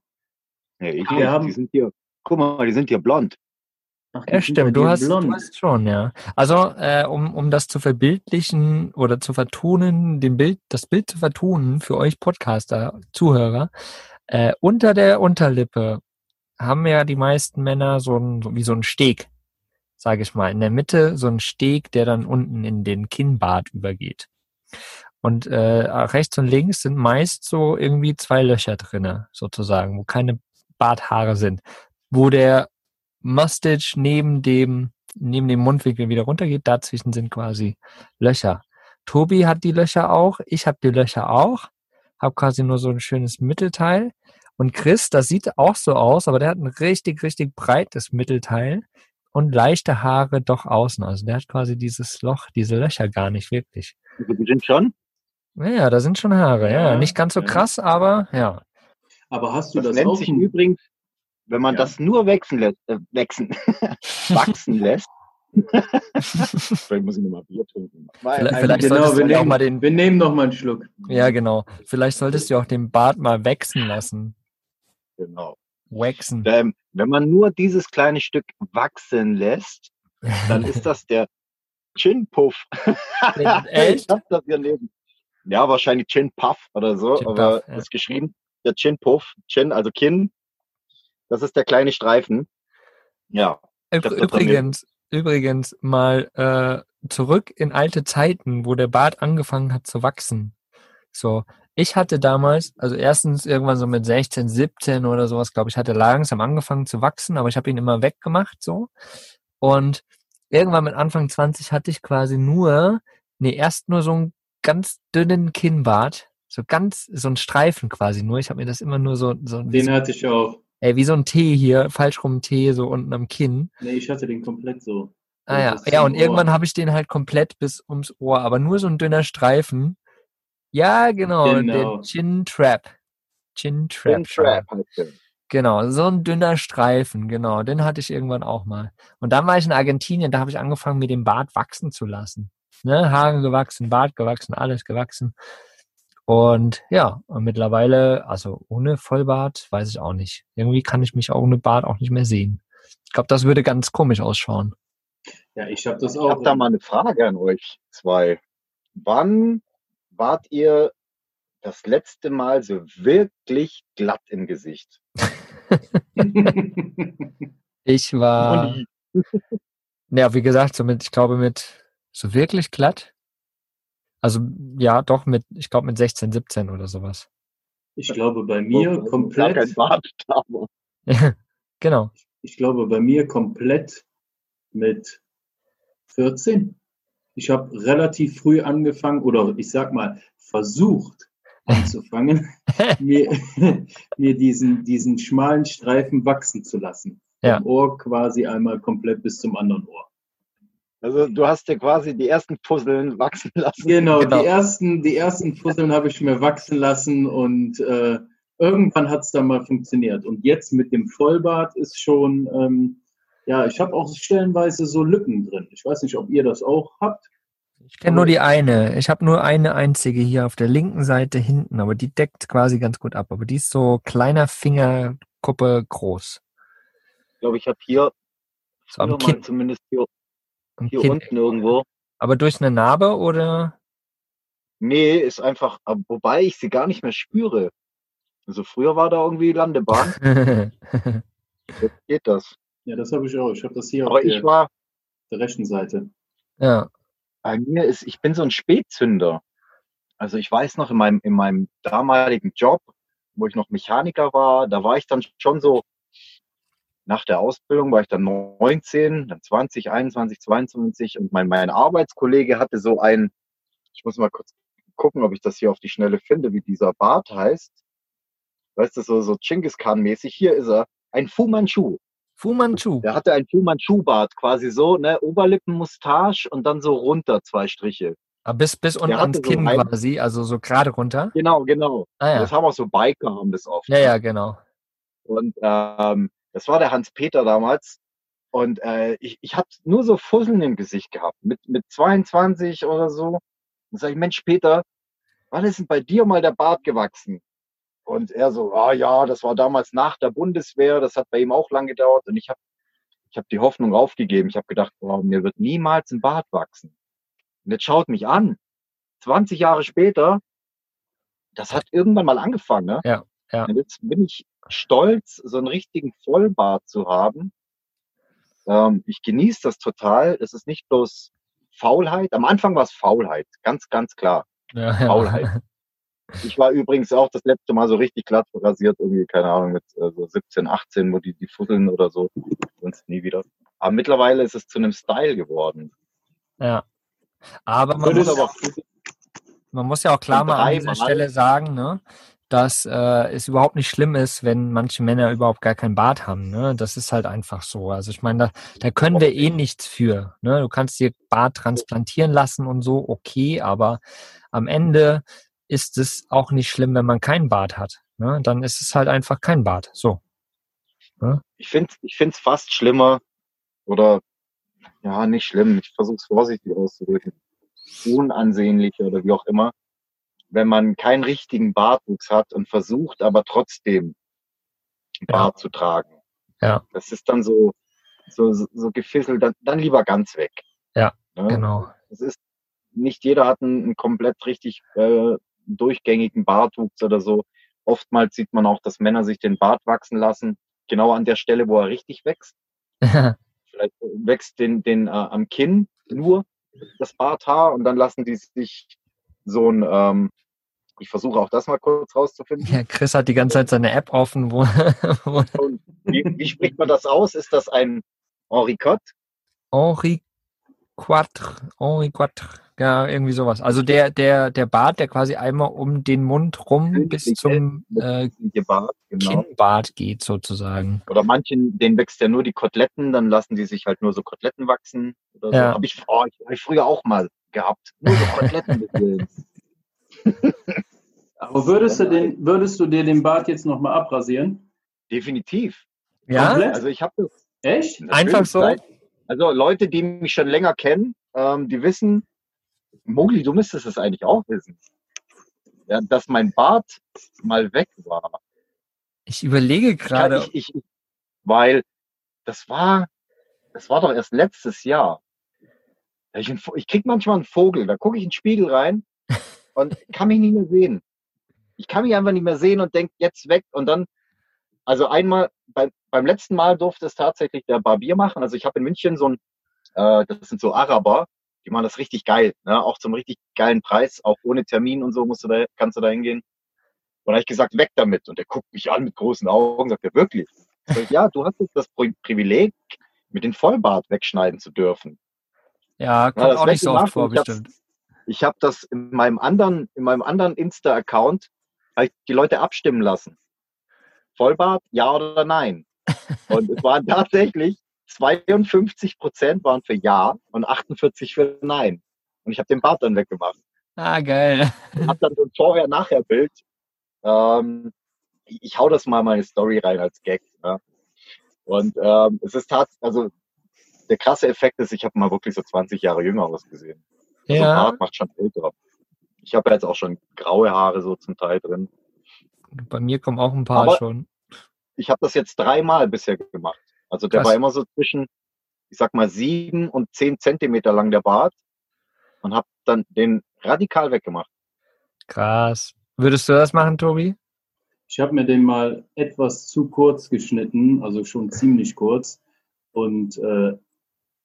Ja, ich Wir nicht. haben- die sind hier, guck mal, die sind hier blond. Ja, stimmt. Du hast, du hast schon, ja. Also, äh, um, um das zu verbildlichen oder zu vertonen, den Bild, das Bild zu vertonen für euch Podcaster, Zuhörer, äh, unter der Unterlippe haben ja die meisten Männer so ein, so wie so ein Steg, sage ich mal. In der Mitte so ein Steg, der dann unten in den Kinnbart übergeht. Und äh, rechts und links sind meist so irgendwie zwei Löcher drinne, sozusagen, wo keine Barthaare sind. Wo der Mustache neben dem, neben dem Mundwinkel wieder runtergeht, dazwischen sind quasi Löcher. Tobi hat die Löcher auch, ich habe die Löcher auch, habe quasi nur so ein schönes Mittelteil. Und Chris, das sieht auch so aus, aber der hat ein richtig, richtig breites Mittelteil und leichte Haare doch außen. Also der hat quasi dieses Loch, diese Löcher gar nicht wirklich. Also die sind schon. Naja, da sind schon Haare, ja. Ja, Nicht ganz so ja. krass, aber ja. Aber hast du Das, das, nennt auch? sich übrigens, wenn man Ja. das nur [LAUGHS] wachsen lässt, äh, wachsen, [LAUGHS] wachsen lässt. Vielleicht muss ich nochmal Bier trinken. Weil Vielleicht- vielleicht genau, solltest wir du ja auch nehmen, mal den- wir nehmen noch mal einen Schluck. Ja, genau. Vielleicht solltest du auch den Bart mal wachsen lassen. Genau. Waxen. Ähm, wenn man nur dieses kleine Stück wachsen lässt, dann ist das der Chin-Puff. [LAUGHS] Echt? Ich hab das hier neben. Ja, wahrscheinlich Chin-Puff oder so, Chin-Puff, aber ja. das ist geschrieben. Der Chin-Puff, Chin, also Kinn, das ist der kleine Streifen. Ja, Übrigens, übrigens mal äh, zurück in alte Zeiten, wo der Bart angefangen hat zu wachsen. So, ich hatte damals, also erstens irgendwann so mit 16, 17 oder sowas, glaube ich, hatte langsam angefangen zu wachsen, aber ich habe ihn immer weggemacht so. Und irgendwann mit Anfang 20 hatte ich quasi nur, nee, erst nur so einen ganz dünnen Kinnbart, so ganz, so ein Streifen quasi nur. Ich habe mir das immer nur so, so Den so, hatte ich auch. Ey, wie so ein T hier, falsch rum T, so unten am Kinn. Nee, ich hatte den komplett so. Ah ja, ja, und Ohr. irgendwann habe ich den halt komplett bis ums Ohr, aber nur so ein dünner Streifen. Ja, genau, Genau. der Chin Trap. Chin Trap. Chin Trap. Genau, so ein dünner Streifen, genau, den hatte ich irgendwann auch mal. Und dann war ich in Argentinien, da habe ich angefangen, mir den Bart wachsen zu lassen. Ne, Haare gewachsen, Bart gewachsen, alles gewachsen. Und ja, und mittlerweile, also ohne Vollbart, weiß ich auch nicht. Irgendwie kann ich mich auch ohne Bart auch nicht mehr sehen. Ich glaube, das würde ganz komisch ausschauen. Ja, ich habe das Ich auch. habe da mal eine Frage an euch zwei. Wann wart ihr das letzte Mal so wirklich glatt im Gesicht? [LAUGHS] Ich war, [LAUGHS] ja, wie gesagt, so mit, ich glaube, mit so wirklich glatt. Also ja, doch mit, ich glaube mit 16, 17 oder sowas. ich glaube, bei mir kein komplett, [LAUGHS] genau. ich glaube, bei mir komplett mit 14. Ich habe relativ früh angefangen oder ich sag mal versucht [LAUGHS] anzufangen, mir, [LAUGHS] mir diesen, diesen schmalen Streifen wachsen zu lassen. Ja. Vom Ohr quasi einmal komplett bis zum anderen Ohr. Also du hast dir quasi die ersten Puzzeln [LAUGHS] wachsen lassen. Genau, Genau. Die, ersten, die ersten Fusseln habe ich mir wachsen lassen und äh, irgendwann hat es dann mal funktioniert. Und jetzt mit dem Vollbart ist schon, ähm, ja, ich habe auch stellenweise so Lücken drin. Ich weiß nicht, ob ihr das auch habt. Ich kenne nur die eine. Ich habe nur eine einzige hier auf der linken Seite hinten, aber die deckt quasi ganz gut ab. Aber die ist so kleiner Fingerkuppe groß. Ich glaube, ich habe hier So am Kinn. mal zumindest hier, hier Kinn. unten irgendwo. Aber durch eine Narbe oder? Nee, ist einfach, aber wobei ich sie gar nicht mehr spüre. Also früher war da irgendwie Landebahn, [LAUGHS] jetzt geht das. Ja, das habe ich auch. Ich habe das hier Aber auf ich der, war, der rechten Seite. ja. bei mir ist, ich bin so ein Spätzünder. Also ich weiß noch in meinem, in meinem damaligen Job, wo ich noch Mechaniker war, da war ich dann schon so, nach der Ausbildung war ich dann 19, dann 20, 21, 22 und mein, mein Arbeitskollege hatte so ein, ich muss mal kurz gucken, ob ich das hier auf die Schnelle finde, wie dieser Bart heißt. Weißt du, so, so Genghis Khan-mäßig. Hier ist er. Ein Fu Manchu. Fu Manchu. Der hatte ein Fu Manchu-Bart, quasi so, ne, Oberlippenmustache und dann so runter zwei Striche. Ah, bis, bis unten ans so Kinn ein- quasi, also so gerade runter. Genau, genau. Ah ja. Das haben auch so Biker, haben das oft. Ja, ja, genau. Und ähm, das war der Hans-Peter damals. Und äh, ich, ich habe nur so Fusseln im Gesicht gehabt, mit, mit 22 oder so. Und sag ich, Mensch, Peter, wann ist denn bei dir mal der Bart gewachsen? Und er so, ah ja, das war damals nach der Bundeswehr, das hat bei ihm auch lang gedauert. Und ich habe ich hab die Hoffnung aufgegeben. Ich habe gedacht, oh, mir wird niemals ein Bart wachsen. Und jetzt schaut mich an. 20 Jahre später, das hat irgendwann mal angefangen. Ne? Ja, ja. Und jetzt bin ich stolz, so einen richtigen Vollbart zu haben. Ähm, ich genieße das total. Es ist nicht bloß Faulheit. Am Anfang war es Faulheit, ganz, ganz klar. Ja, Faulheit. Ich war übrigens auch das letzte Mal so richtig glatt rasiert, irgendwie, keine Ahnung, mit äh, so 17, 18, wo die, die Fusseln oder so, sonst nie wieder. Aber mittlerweile ist es zu einem Style geworden. ja. Aber man muss, aber man muss ja auch klar mal an dieser Stelle sagen, ne, dass äh, es überhaupt nicht schlimm ist, wenn manche Männer überhaupt gar keinen Bart haben. Ne? Das ist halt einfach so. Also ich meine, da, da können wir eh nichts für. Ne? Du kannst dir Bart transplantieren lassen und so, okay, aber am Ende ist es auch nicht schlimm, wenn man keinen Bart hat. Ne? Dann ist es halt einfach kein Bart. So. ich finde es ich find's fast schlimmer oder ja, nicht schlimm, ich versuche es vorsichtig auszudrücken, unansehnlicher oder wie auch immer, wenn man keinen richtigen Bartwuchs hat und versucht aber trotzdem einen Ja. Bart zu tragen. Ja. Das ist dann so, so, so gefisselt, dann, dann lieber ganz weg. Ja, Ne? Genau. Es ist, nicht jeder hat einen, einen komplett richtig äh, durchgängigen Bartwuchs oder so. Oftmals sieht man auch, dass Männer sich den Bart wachsen lassen, genau an der Stelle, wo er richtig wächst. [LAUGHS] Vielleicht wächst den, den äh, am Kinn nur das Barthaar und dann lassen die sich so ein, ähm, Ich versuche auch das mal kurz rauszufinden. Ja, Chris hat die ganze Zeit seine App offen. Wo, [LAUGHS] wo wie, wie spricht man das aus? Ist das ein Henri Cott? Henri Quatre, Henri Quatre, ja, irgendwie sowas. Also der, der, der Bart, der quasi einmal um den Mund rum bis zum äh, Bart, genau. Kinnbart geht sozusagen. Oder manchen, denen wächst ja nur die Koteletten, dann lassen die sich halt nur so Koteletten wachsen. Oder so. Ja. Habe ich, oh, ich, hab ich früher auch mal gehabt. Nur so Koteletten. [LAUGHS] Aber würdest du, den, würdest du dir den Bart jetzt nochmal abrasieren? Definitiv. Ja, Komplett? Also ich habe das Echt? Einfach so? Seit- Also Leute, die mich schon länger kennen, ähm, die wissen, Mogli, du müsstest es eigentlich auch wissen, ja, dass mein Bart mal weg war. ich überlege Ich, gerade. ich, ich, weil das war, das war doch erst letztes Jahr. Ich, ich krieg manchmal einen Vogel, da gucke ich in den Spiegel rein [LAUGHS] und kann mich nicht mehr sehen. Ich kann mich einfach nicht mehr sehen und denk jetzt weg und dann, also einmal, beim, beim letzten Mal durfte es tatsächlich der Barbier machen. Also ich habe in München so ein, äh, das sind so Araber, die machen das richtig geil, ne? auch zum richtig geilen Preis, auch ohne Termin und so musst du da, kannst du da hingehen. Und da habe ich gesagt, weg damit. Und der guckt mich an mit großen Augen, sagt er, wirklich? Ich, ja, du hast jetzt das Pri- Privileg, mit den Vollbart wegschneiden zu dürfen. Ja, kommt das auch nicht so oft vor, ich bestimmt. Ich habe das in meinem anderen, in meinem anderen Insta-Account ich die Leute abstimmen lassen. Vollbart, ja oder nein? [LAUGHS] Und es waren tatsächlich 52 Prozent waren für ja und 48 für nein. Und ich habe den Bart dann weggemacht. Ah, geil. Hab dann so ein Vorher-Nachher-Bild. Ähm, ich, ich hau das mal in meine Story rein als Gag. Ja. Und ähm, es ist tatsächlich, also der krasse Effekt ist, ich habe mal wirklich so 20 Jahre jünger ausgesehen. Also Ja, Bart macht schon älter. Ich habe jetzt auch schon graue Haare so zum Teil drin. bei mir kommen auch ein paar Aber- schon. Ich habe das jetzt dreimal bisher gemacht. Also der Krass. war immer so zwischen, ich sag mal, sieben und zehn Zentimeter lang der Bart und habe dann den radikal weggemacht. Krass. Würdest du das machen, Tobi? Ich habe mir den mal etwas zu kurz geschnitten, also schon ziemlich kurz. Und äh,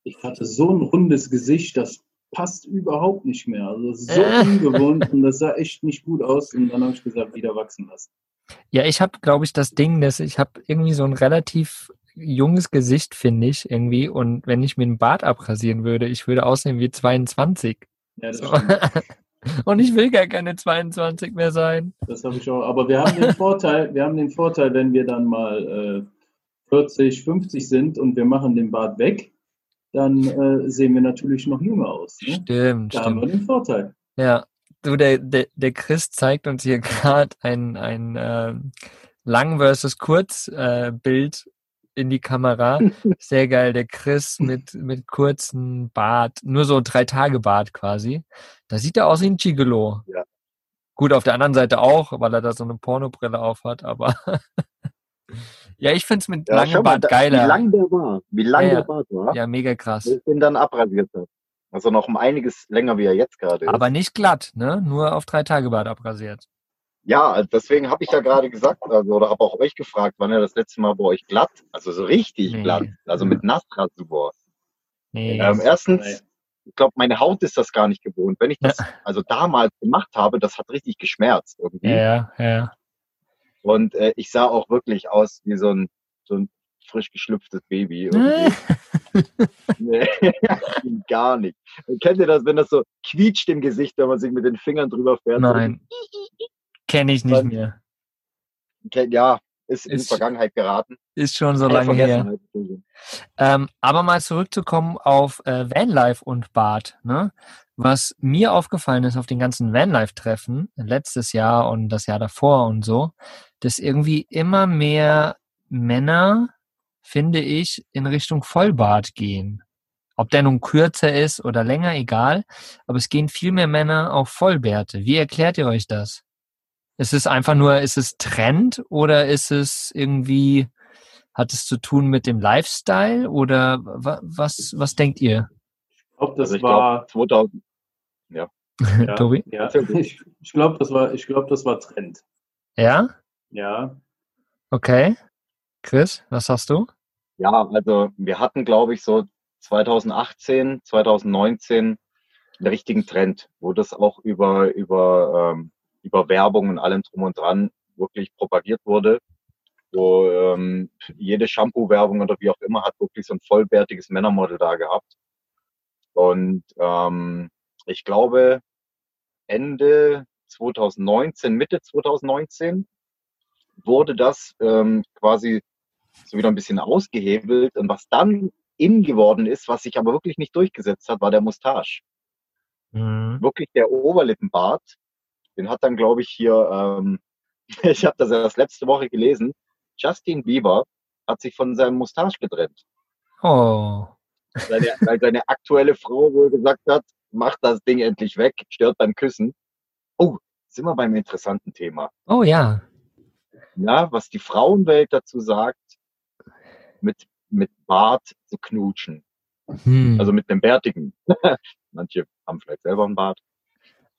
ich hatte so ein rundes Gesicht, das passt überhaupt nicht mehr. Also das ist so Äh. ungewohnt und das sah echt nicht gut aus. Und dann habe ich gesagt, wieder wachsen lassen. Ja, ich habe, glaube ich, das Ding, dass ich habe irgendwie so ein relativ junges Gesicht, finde ich, irgendwie. Und wenn ich mir den Bart abrasieren würde, ich würde aussehen wie 22. Ja, das, So. [LAUGHS] Und ich will gar keine 22 mehr sein. das habe ich auch. Aber wir haben den Vorteil, wir haben den Vorteil, wenn wir dann mal äh, 40, 50 sind und wir machen den Bart weg, dann äh, sehen wir natürlich noch jünger aus. Ne? Stimmt, Da haben wir stimmt. den Vorteil. Ja, du, der, der, der Chris zeigt uns hier [LAUGHS] gerade ein, ein ähm, Lang versus Kurz äh, Bild in die Kamera. [LAUGHS] Sehr geil, der Chris mit, mit kurzen Bart, nur so drei Tage Bart quasi. Da sieht er aus wie ein Gigolo. Ja. Gut, auf der anderen Seite auch, weil er da so eine Pornobrille auf hat, aber [LAUGHS] ja, ich find's mit Ja, langem Bart geiler. Wie lang der war. Wie lang Ja, ja. der Bart war. ja, mega krass. Bis ich den dann abrasiert habe. Also noch um einiges länger, wie er jetzt gerade ist. Aber nicht glatt, ne? Nur auf drei Tage Bart abrasiert. Ja, deswegen habe ich ja gerade gesagt, also, oder habe auch euch gefragt, wann er das letzte Mal bei euch glatt, also so richtig Nee. glatt, also mit Nassrasur. Nee. Ähm, Nee. erstens, ich glaube, meine Haut ist das gar nicht gewohnt. Wenn ich das also damals gemacht habe, das hat richtig geschmerzt irgendwie. Ja, ja, ja. Und äh, ich sah auch wirklich aus wie so ein, so ein frisch geschlüpftes Baby. [LAUGHS] Nee, [LAUGHS] gar nicht. Kennt ihr das, wenn das so quietscht im Gesicht, wenn man sich mit den Fingern drüber fährt? Nein. Kenne ich nicht mehr. Ja, ist in die Ist- Vergangenheit geraten. Ist schon so lange her. Ähm, aber mal zurückzukommen auf äh, Vanlife und Bart. Ne? Was mir aufgefallen ist auf den ganzen Vanlife-Treffen letztes Jahr und das Jahr davor und so, dass irgendwie immer mehr Männer, finde ich, in Richtung Vollbart gehen. Ob der nun kürzer ist oder länger, egal. Aber es gehen viel mehr Männer auf Vollbärte. Wie erklärt ihr euch das? Ist es einfach nur, ist es Trend oder ist es irgendwie, hat es zu tun mit dem Lifestyle oder wa- was, was denkt ihr, Ich glaube, das Also ich war. glaube, 2000, [LAUGHS] ja, Tobi? Ja, ich, ich glaube, das war, ich glaube, das war Trend. Ja? Ja, Okay. Chris, was sagst du? ja, also wir hatten, glaube ich, so 2018, 2019 einen richtigen Trend, wo das auch über, über ähm, über Werbung und allem drum und dran wirklich propagiert wurde. Wo ähm, jede Shampoo-Werbung oder wie auch immer hat wirklich so ein vollbärtiges Männermodel da gehabt. Und ähm, ich glaube, Ende 2019, Mitte 2019 wurde das ähm, quasi so wieder ein bisschen ausgehebelt. Und was dann in geworden ist, was sich aber wirklich nicht durchgesetzt hat, war der Mustache. Mhm. Wirklich der Oberlippenbart. Den hat dann, glaube ich, hier, ähm, [LAUGHS] ich habe das erst letzte Woche gelesen, Justin Bieber hat sich von seinem Mustache getrennt. Oh. Seine, weil seine aktuelle Frau wohl gesagt hat, mach das Ding endlich weg, stört beim Küssen. Oh, sind wir beim interessanten Thema. Oh ja. Ja, was die Frauenwelt dazu sagt, mit, mit Bart zu knutschen. Hm. Also mit einem bärtigen. [LAUGHS] Manche haben vielleicht selber einen Bart.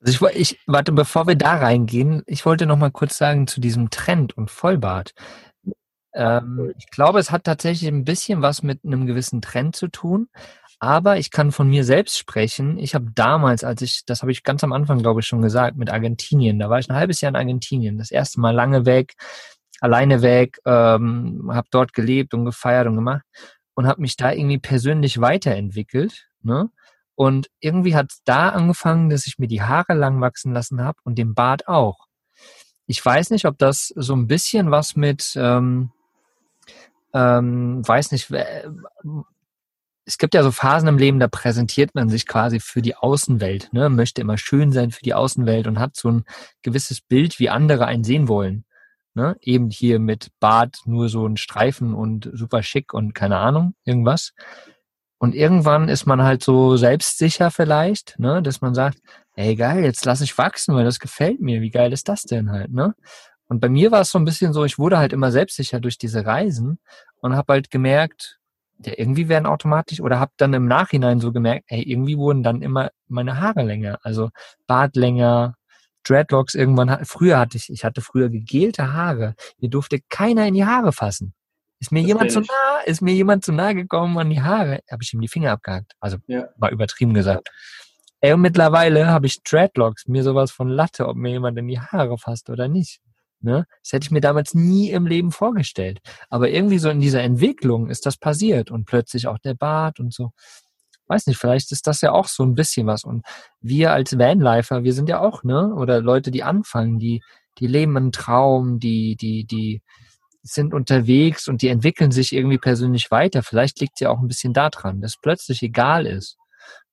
Also ich, ich, warte, bevor wir da reingehen, ich wollte noch mal kurz sagen zu diesem Trend und Vollbart. Ähm, ich glaube, es hat tatsächlich ein bisschen was mit einem gewissen Trend zu tun. Aber ich kann von mir selbst sprechen. Ich habe damals, als ich, das habe ich ganz am Anfang, glaube ich, schon gesagt, mit Argentinien, da war ich ein halbes Jahr in Argentinien, das erste Mal lange weg, alleine weg, ähm, habe dort gelebt und gefeiert und gemacht und habe mich da irgendwie persönlich weiterentwickelt. Ne? Und irgendwie hat es da angefangen, dass ich mir die Haare lang wachsen lassen habe und den Bart auch. Ich weiß nicht, ob das so ein bisschen was mit, ähm, ähm, weiß nicht, es gibt ja so Phasen im Leben, da präsentiert man sich quasi für die Außenwelt, ne? möchte immer schön sein für die Außenwelt und hat so ein gewisses Bild, wie andere einen sehen wollen. Ne? Eben hier mit Bart nur so ein Streifen und super schick und keine Ahnung, irgendwas. Und irgendwann ist man halt so selbstsicher vielleicht, ne, dass man sagt, ey geil, jetzt lass ich wachsen, weil das gefällt mir. Wie geil ist das denn halt, ne? Und bei mir war es so ein bisschen so, ich wurde halt immer selbstsicher durch diese Reisen und habe halt gemerkt, ja, irgendwie werden automatisch oder habe dann im Nachhinein so gemerkt, ey, irgendwie wurden dann immer meine Haare länger, also Bart länger, Dreadlocks irgendwann. Früher hatte ich, ich hatte früher gegelte Haare. Mir durfte keiner in die Haare fassen. Ist mir das jemand zu nah, ist mir jemand zu nah gekommen an die Haare, habe ich ihm die Finger abgehakt. Also ja. mal übertrieben gesagt. Ey, und mittlerweile habe ich Dreadlocks, mir sowas von Latte, ob mir jemand in die Haare fasst oder nicht. Ne? Das hätte ich mir damals nie im Leben vorgestellt. Aber irgendwie so in dieser Entwicklung ist das passiert und plötzlich auch der Bart und so. Weiß nicht, vielleicht ist das ja auch so ein bisschen was. Und wir als Vanlifer, wir sind ja auch, ne? Oder Leute, die anfangen, die, die leben einen Traum, die, die, die sind unterwegs und die entwickeln sich irgendwie persönlich weiter. Vielleicht liegt ja auch ein bisschen daran, dass plötzlich egal ist.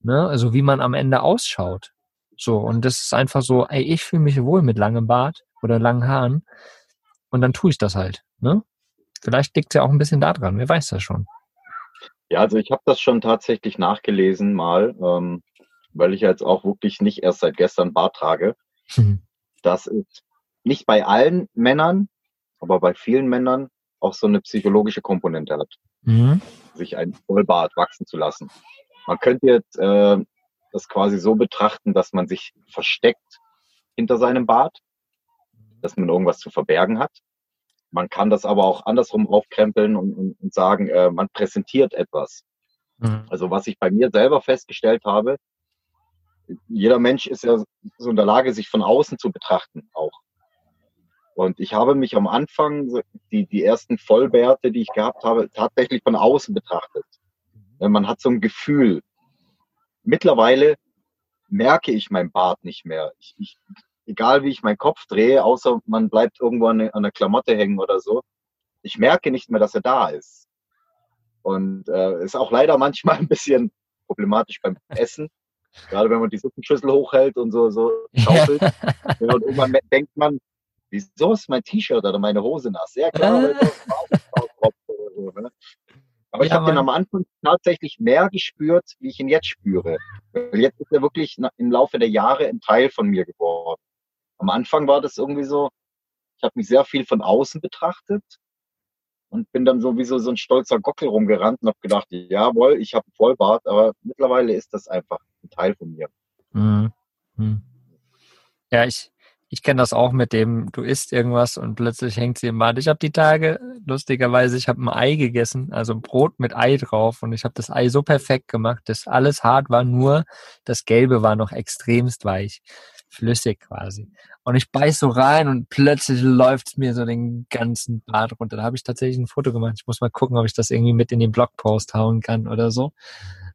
Ne? Also wie man am Ende ausschaut. So, und das ist einfach so, ey, ich fühle mich wohl mit langem Bart oder langen Haaren. Und dann tue ich das halt. Ne? Vielleicht liegt es ja auch ein bisschen daran, wer weiß das schon. Ja, also ich habe das schon tatsächlich nachgelesen mal, ähm, weil ich jetzt auch wirklich nicht erst seit gestern Bart trage. Mhm. Das ist nicht bei allen Männern, aber bei vielen Männern auch so eine psychologische Komponente hat, mhm. sich ein Vollbart wachsen zu lassen. Man könnte jetzt äh, das quasi so betrachten, dass man sich versteckt hinter seinem Bart dass man irgendwas zu verbergen hat. Man kann das aber auch andersrum aufkrempeln und, und, und sagen, äh, man präsentiert etwas. Mhm. Also was ich bei mir selber festgestellt habe, jeder Mensch ist ja so in der Lage, sich von außen zu betrachten auch. Und ich habe mich am Anfang, die, die ersten Vollbärte, die ich gehabt habe, tatsächlich von außen betrachtet. Mhm. Man hat so ein Gefühl. Mittlerweile merke ich mein Bart nicht mehr. Ich, ich egal wie ich meinen Kopf drehe, außer man bleibt irgendwo an, an einer Klamotte hängen oder so, ich merke nicht mehr, dass er da ist. Und äh, ist auch leider [LAUGHS] manchmal ein bisschen problematisch beim Essen. Gerade wenn man die Suppenschüssel hochhält und so, so schaufelt. und irgendwann denkt man, wieso ist mein T-Shirt oder meine Hose nass? Ja klar, weil so, ne? Aber ich ja, habe den am Anfang tatsächlich mehr gespürt, wie ich ihn jetzt spüre. Weil jetzt ist er wirklich im Laufe der Jahre ein Teil von mir geworden. Am Anfang war das irgendwie so, ich habe mich sehr viel von außen betrachtet und bin dann sowieso so ein stolzer Gockel rumgerannt und habe gedacht, jawohl, ich habe Vollbart, aber mittlerweile ist das einfach ein Teil von mir. Mhm. Mhm. Ja, ich, ich kenne das auch mit dem, du isst irgendwas und plötzlich hängt sie im Bad. Ich habe die Tage, lustigerweise, ich habe ein Ei gegessen, also ein Brot mit Ei drauf und ich habe das Ei so perfekt gemacht, dass alles hart war, nur das Gelbe war noch extremst weich. Flüssig quasi. Und ich beiß so rein und plötzlich läuft's mir so den ganzen Bart runter. Da habe ich tatsächlich ein Foto gemacht. Ich muss mal gucken, ob ich das irgendwie mit in den Blogpost hauen kann oder so.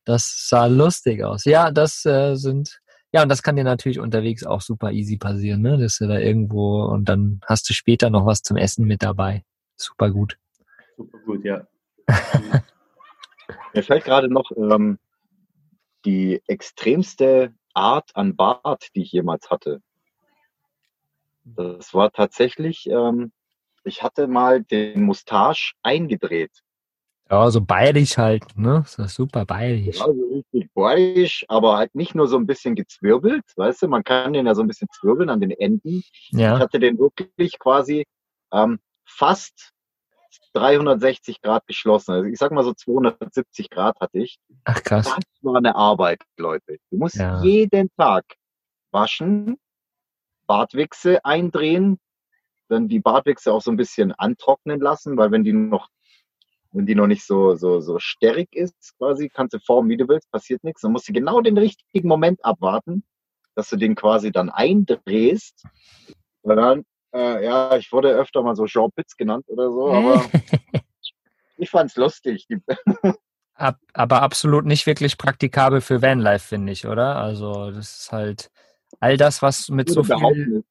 Das sah lustig aus. Ja, das äh, sind ja, und das kann dir natürlich unterwegs auch super easy passieren, ne? Dass du da irgendwo und dann hast du später noch was zum Essen mit dabei. Super gut. Super gut, ja. [LAUGHS] Mir fällt gerade noch ähm, die extremste Art an Bart, die ich jemals hatte. Das war tatsächlich, ähm, ich hatte mal den Mustache eingedreht. Ja, so bayerisch halt, ne? So super bayerisch. Ja, so richtig bayerisch, aber halt nicht nur so ein bisschen gezwirbelt, weißt du, man kann den ja so ein bisschen zwirbeln an den Enden. Ja. Ich hatte den wirklich quasi ähm, fast 360 Grad geschlossen. Also ich sag mal so 270 Grad hatte ich. Ach krass. Das war eine Arbeit, Leute. Du musst Ja. jeden Tag waschen, Bartwichse eindrehen, dann die Bartwichse auch so ein bisschen antrocknen lassen, weil wenn die noch, wenn die noch nicht so, so, so sterrig ist, quasi, kannst du formen, wie du willst, passiert nichts. Dann musst du genau den richtigen Moment abwarten, dass du den quasi dann eindrehst. Und dann, äh, ja, ich wurde öfter mal so Jean Pitz genannt oder so, aber [LAUGHS] ich fand's lustig. [LAUGHS] Ab, aber absolut nicht wirklich praktikabel für Vanlife, finde ich, oder? Also das ist halt all das, was mit so viel,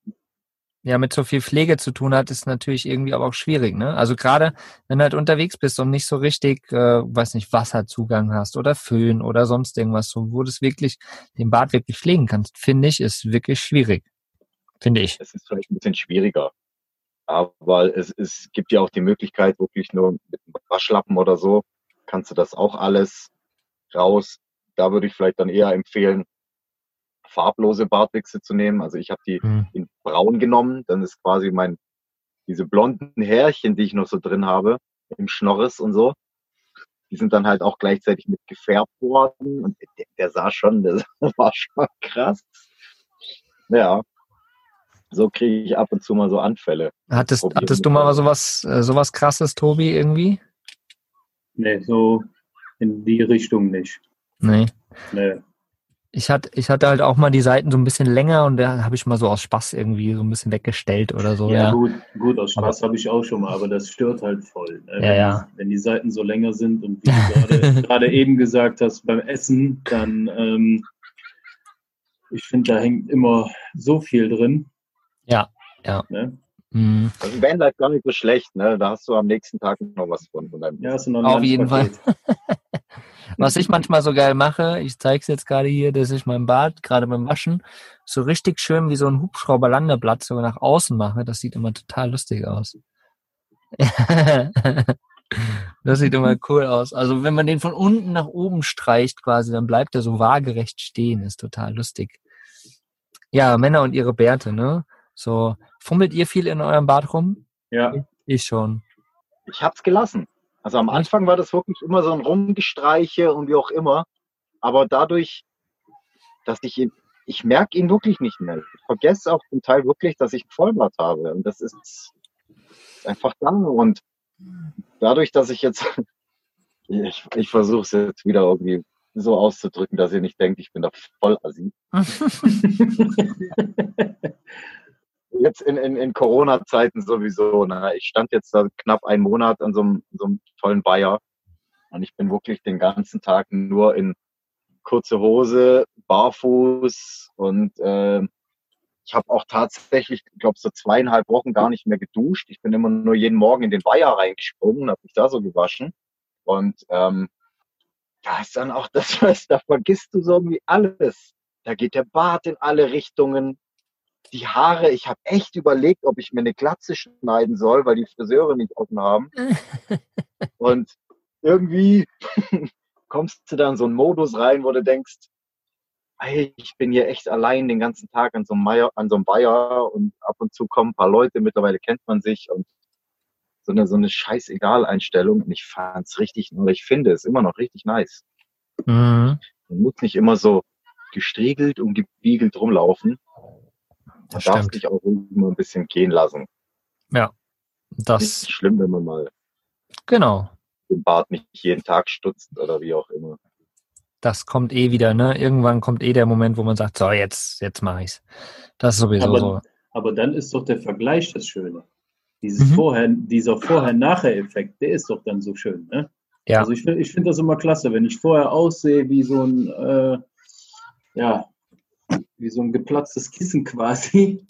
ja, mit so viel Pflege zu tun hat, ist natürlich irgendwie aber auch schwierig, ne? Also gerade wenn du halt unterwegs bist und nicht so richtig, äh, weiß nicht, Wasserzugang hast oder Föhn oder sonst irgendwas, so, wo du es wirklich, den Bart wirklich pflegen kannst, finde ich, ist wirklich schwierig. Finde ich. es ist vielleicht ein bisschen schwieriger. Aber es, es gibt ja auch die Möglichkeit, wirklich nur mit einem Waschlappen oder so, kannst du das auch alles raus. Da würde ich vielleicht dann eher empfehlen, farblose Bartwichse zu nehmen. Also ich habe die Hm. in braun genommen, dann ist quasi mein, diese blonden Härchen, die ich noch so drin habe, im Schnorres und so, die sind dann halt auch gleichzeitig mit gefärbt worden und der, der sah schon, der [LAUGHS] war schon krass. Ja. So kriege ich ab und zu mal so Anfälle. Hattest, hattest du mal mal. sowas, äh, sowas krasses, Tobi, irgendwie? Nee, so in die Richtung nicht. Nee. Nee. Ich hatte, ich hatte halt auch mal die Seiten so ein bisschen länger und da habe ich mal so aus Spaß irgendwie so ein bisschen weggestellt oder so. Ja, Ja, gut, gut, aus Spaß habe ich auch schon mal, aber das stört halt voll. Ne? wenn, ja. wenn die Seiten so länger sind und wie du gerade- [LAUGHS] gerade eben gesagt hast, beim Essen, dann, ähm, ich finde, da hängt immer so viel drin. Ja, ja. Ne? Mhm. Also Vanlife gar nicht so schlecht, ne? Da hast du am nächsten Tag noch was von. von deinem Ja, ist noch ein Auf jeden Fall. [LAUGHS] Was ich manchmal so geil mache, ich zeige es jetzt gerade hier, dass ich mein Bart gerade beim Waschen so richtig schön wie so ein Hubschrauberlandeplatz so nach außen mache. Das sieht immer total lustig aus. [LAUGHS] das sieht immer cool aus. Also wenn man den von unten nach oben streicht quasi, dann bleibt er so waagerecht stehen. Ist total lustig. Ja, Männer und ihre Bärte, ne? So, fummelt ihr viel in eurem Bart rum? Ja, Ich schon. Ich hab's gelassen. Also am Anfang war das wirklich immer so ein Rumgestreiche und wie auch immer. Aber dadurch, dass ich ihn, ich merke ihn wirklich nicht mehr. Ich vergesse auch zum Teil wirklich, dass ich ein Vollbart habe. Und das ist einfach da. Und dadurch, dass ich jetzt, [LAUGHS] ich, ich versuche es jetzt wieder irgendwie so auszudrücken, dass ihr nicht denkt, ich bin da voll assi. [LAUGHS] [LAUGHS] jetzt in, in, in Corona-Zeiten sowieso. Ne? Ich stand jetzt da knapp einen Monat an so einem, so einem tollen Bayer und ich bin wirklich den ganzen Tag nur in kurze Hose, barfuß und äh, ich habe auch tatsächlich, ich glaube, so zweieinhalb Wochen gar nicht mehr geduscht. Ich bin immer nur jeden Morgen in den Weiher reingesprungen, habe mich da so gewaschen und ähm, da ist dann auch das, [LAUGHS] was, da vergisst du so irgendwie alles. Da geht der Bart in alle Richtungen, die Haare, ich habe echt überlegt, ob ich mir eine Glatze schneiden soll, weil die Friseure nicht offen haben. [LAUGHS] Und irgendwie [LAUGHS] kommst du da in so einen Modus rein, wo du denkst, ey, ich bin hier echt allein den ganzen Tag an so einem Meier, an so einem Bayer und ab und zu kommen ein paar Leute, mittlerweile kennt man sich und so eine, so eine scheißegal-Einstellung. Und ich fand's richtig, oder ich finde es immer noch richtig nice. Mhm. Man muss nicht immer so gestriegelt und gebiegelt rumlaufen. Man Das darf stimmt. sich auch immer ein bisschen gehen lassen. Das, Nicht schlimm, wenn man mal genau. den Bart nicht jeden Tag stutzt oder wie auch immer. das kommt eh wieder, ne? Irgendwann kommt eh der Moment, wo man sagt, so, jetzt, jetzt mache ich's. Das ist sowieso aber, so. aber dann ist doch der Vergleich das Schöne. Dieses Mhm. Vorher, dieser Vorher-Nachher-Effekt, der ist doch dann so schön, ne? Ja. Also ich, ich finde das immer klasse, wenn ich vorher aussehe wie so ein, äh, ja, wie so ein geplatztes Kissen quasi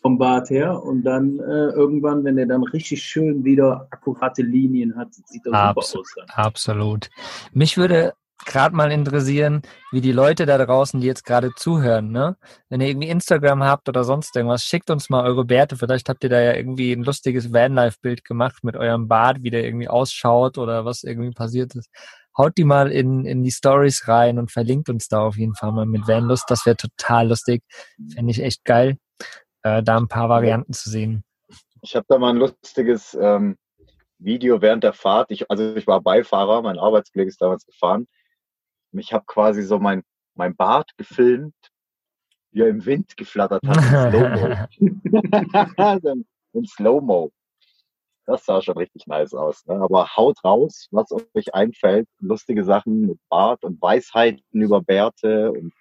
vom Bart her und dann äh, irgendwann, wenn der dann richtig schön wieder akkurate Linien hat, sieht das super Abs- aus. Dann. Absolut. Mich würde gerade mal interessieren, wie die Leute da draußen, die jetzt gerade zuhören, ne? Wenn ihr irgendwie Instagram habt oder sonst irgendwas, schickt uns mal eure Bärte. Vielleicht habt ihr da ja irgendwie ein lustiges Vanlife-Bild gemacht mit eurem Bart, wie der irgendwie ausschaut oder was irgendwie passiert ist. Haut die mal in, in die Stories rein und verlinkt uns da auf jeden Fall mal mit Vanlust. Das wäre total lustig. Fände ich echt geil, äh, da ein paar Varianten zu sehen. Ich habe da mal ein lustiges ähm, Video während der Fahrt. Ich, also ich war Beifahrer, mein Arbeitskollege ist damals gefahren. Ich habe quasi so mein, mein Bart gefilmt, wie er im Wind geflattert hat. In [LAUGHS] Slow-Mo. [LAUGHS] In Slow-Mo. Das sah schon richtig nice aus. Ne? Aber haut raus, was euch einfällt. Lustige Sachen mit Bart und Weisheiten über Bärte und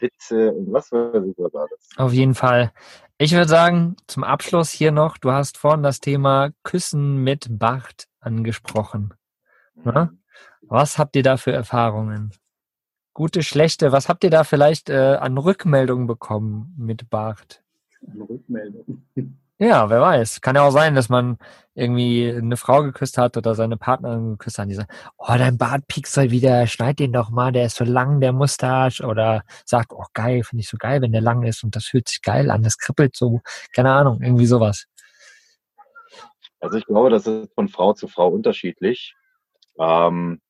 Witze und was weiß ich was alles. Auf jeden Fall. Ich würde sagen, zum Abschluss hier noch, du hast vorhin das Thema Küssen mit Bart angesprochen. Ja? Was habt ihr da für Erfahrungen? Gute, schlechte, was habt ihr da vielleicht äh, an Rückmeldungen bekommen mit Bart? Eine Rückmeldung. [LAUGHS] Ja, wer weiß. Kann ja auch sein, dass man irgendwie eine Frau geküsst hat oder seine Partnerin geküsst hat, die sagt, oh, dein Bart piekst halt wieder, schneid den doch mal, der ist so lang, der Mustache. Oder sagt, oh, geil, finde ich so geil, wenn der lang ist und das fühlt sich geil an, das kribbelt so. Keine Ahnung, irgendwie sowas. Also ich glaube, das ist von Frau zu Frau unterschiedlich. Ähm,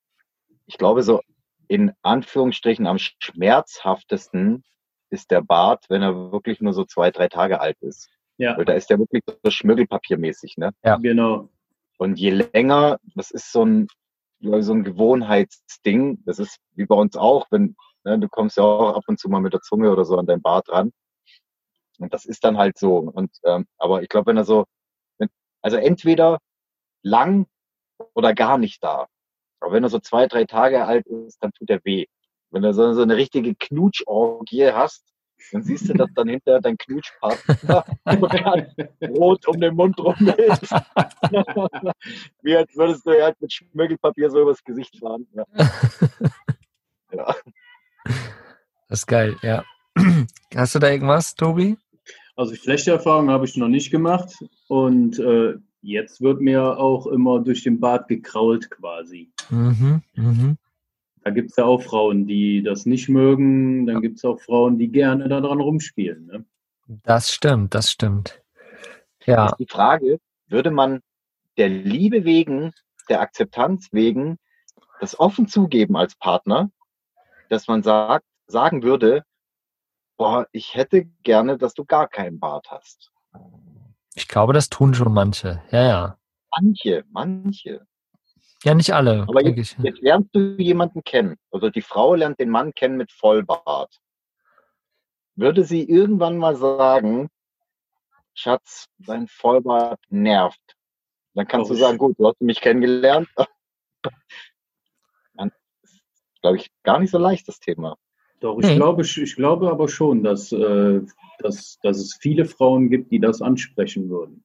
ich glaube, so in Anführungsstrichen am schmerzhaftesten ist der Bart, wenn er wirklich nur so zwei, drei Tage alt ist. Ja, Weil da ist der wirklich so schmirgelpapiermäßig, ne? Ja. genau. Und je länger, das ist so ein, ja, so ein Gewohnheitsding. Das ist wie bei uns auch, wenn, ne, du kommst ja auch ab und zu mal mit der Zunge oder so an dein Bart ran. Und das ist dann halt so. Und ähm, aber ich glaube, wenn er so, wenn, also entweder lang oder gar nicht da. Aber wenn er so zwei, drei Tage alt ist, dann tut er weh. Wenn du so, so eine richtige Knutschorgie hast, dann siehst du, dass dann hinter dein Knutschpartner [LAUGHS] rot um den Mund rum ist. [LAUGHS] Wie als würdest du halt mit Schmirgelpapier so übers Gesicht fahren. Ja. [LAUGHS] ja. Das ist geil, ja. Hast du da irgendwas, Tobi? Also schlechte Erfahrungen habe ich noch nicht gemacht und äh, jetzt wird mir auch immer durch den Bart gekrault quasi. Mhm, mhm. Da gibt es ja auch Frauen, die das nicht mögen. Dann gibt es auch Frauen, die gerne daran rumspielen. Ne? Das stimmt, das stimmt. Ja, Ist die Frage, würde man der Liebe wegen, der Akzeptanz wegen, das offen zugeben als Partner, dass man sagt, sagen würde, boah, ich hätte gerne, dass du gar keinen Bart hast. ich glaube, das tun schon manche. Ja, ja. Manche, manche. Ja, nicht alle. Aber jetzt, ich. jetzt lernst du jemanden kennen. Also die Frau lernt den Mann kennen mit Vollbart. Würde sie irgendwann mal sagen, Schatz, dein Vollbart nervt. Dann kannst Oh, du sagen, gut, du hast mich kennengelernt. Dann ist, glaube ich, gar nicht so leicht, das Thema. Doch, ich, Nee. glaube, ich glaube aber schon, dass, äh, dass, dass es viele Frauen gibt, die das ansprechen würden.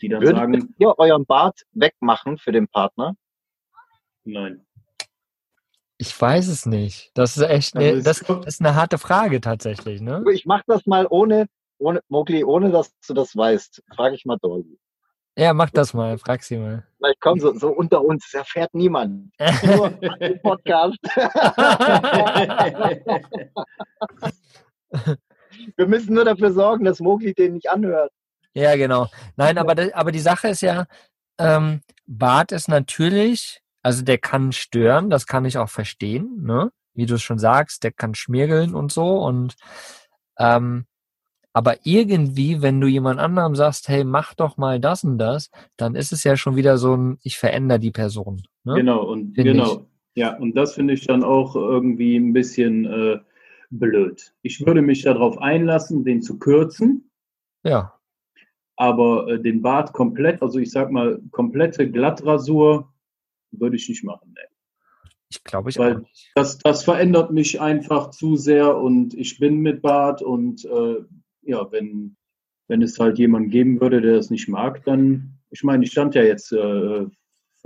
Die dann Würdet sagen, ihr euren Bart wegmachen für den Partner? Nein. Ich weiß es nicht. Das ist echt, Also ne, es das, ist eine harte Frage tatsächlich, ne? Ich mache das mal ohne, ohne, Mogli, ohne dass du das weißt. Frage ich mal Dolly. Ja, mach das mal, frag sie mal. Vielleicht komm, so, so unter uns, das erfährt niemand. Nur [LAUGHS] Podcast. [LAUGHS] Wir müssen nur dafür sorgen, dass Mogli den nicht anhört. Ja, genau. Nein, aber, aber die Sache ist ja, ähm, Bart ist natürlich, also der kann stören, das kann ich auch verstehen, ne? Wie du es schon sagst, der kann schmirgeln und so und ähm, aber irgendwie, wenn du jemand anderem sagst, hey, mach doch mal das und das, dann ist es ja schon wieder so ein, ich verändere die Person. Ne? Genau, und Finde genau. Ja, und das finde ich dann auch irgendwie ein bisschen äh, blöd. Ich würde mich darauf einlassen, den zu kürzen, Ja, aber äh, den Bart komplett, also ich sag mal, komplette Glattrasur würde ich nicht machen. Ne. Ich glaube, ich Weil auch nicht. das, das verändert mich einfach zu sehr und ich bin mit Bart und äh, ja, wenn, wenn es halt jemanden geben würde, der das nicht mag, dann, ich meine, ich stand ja jetzt äh,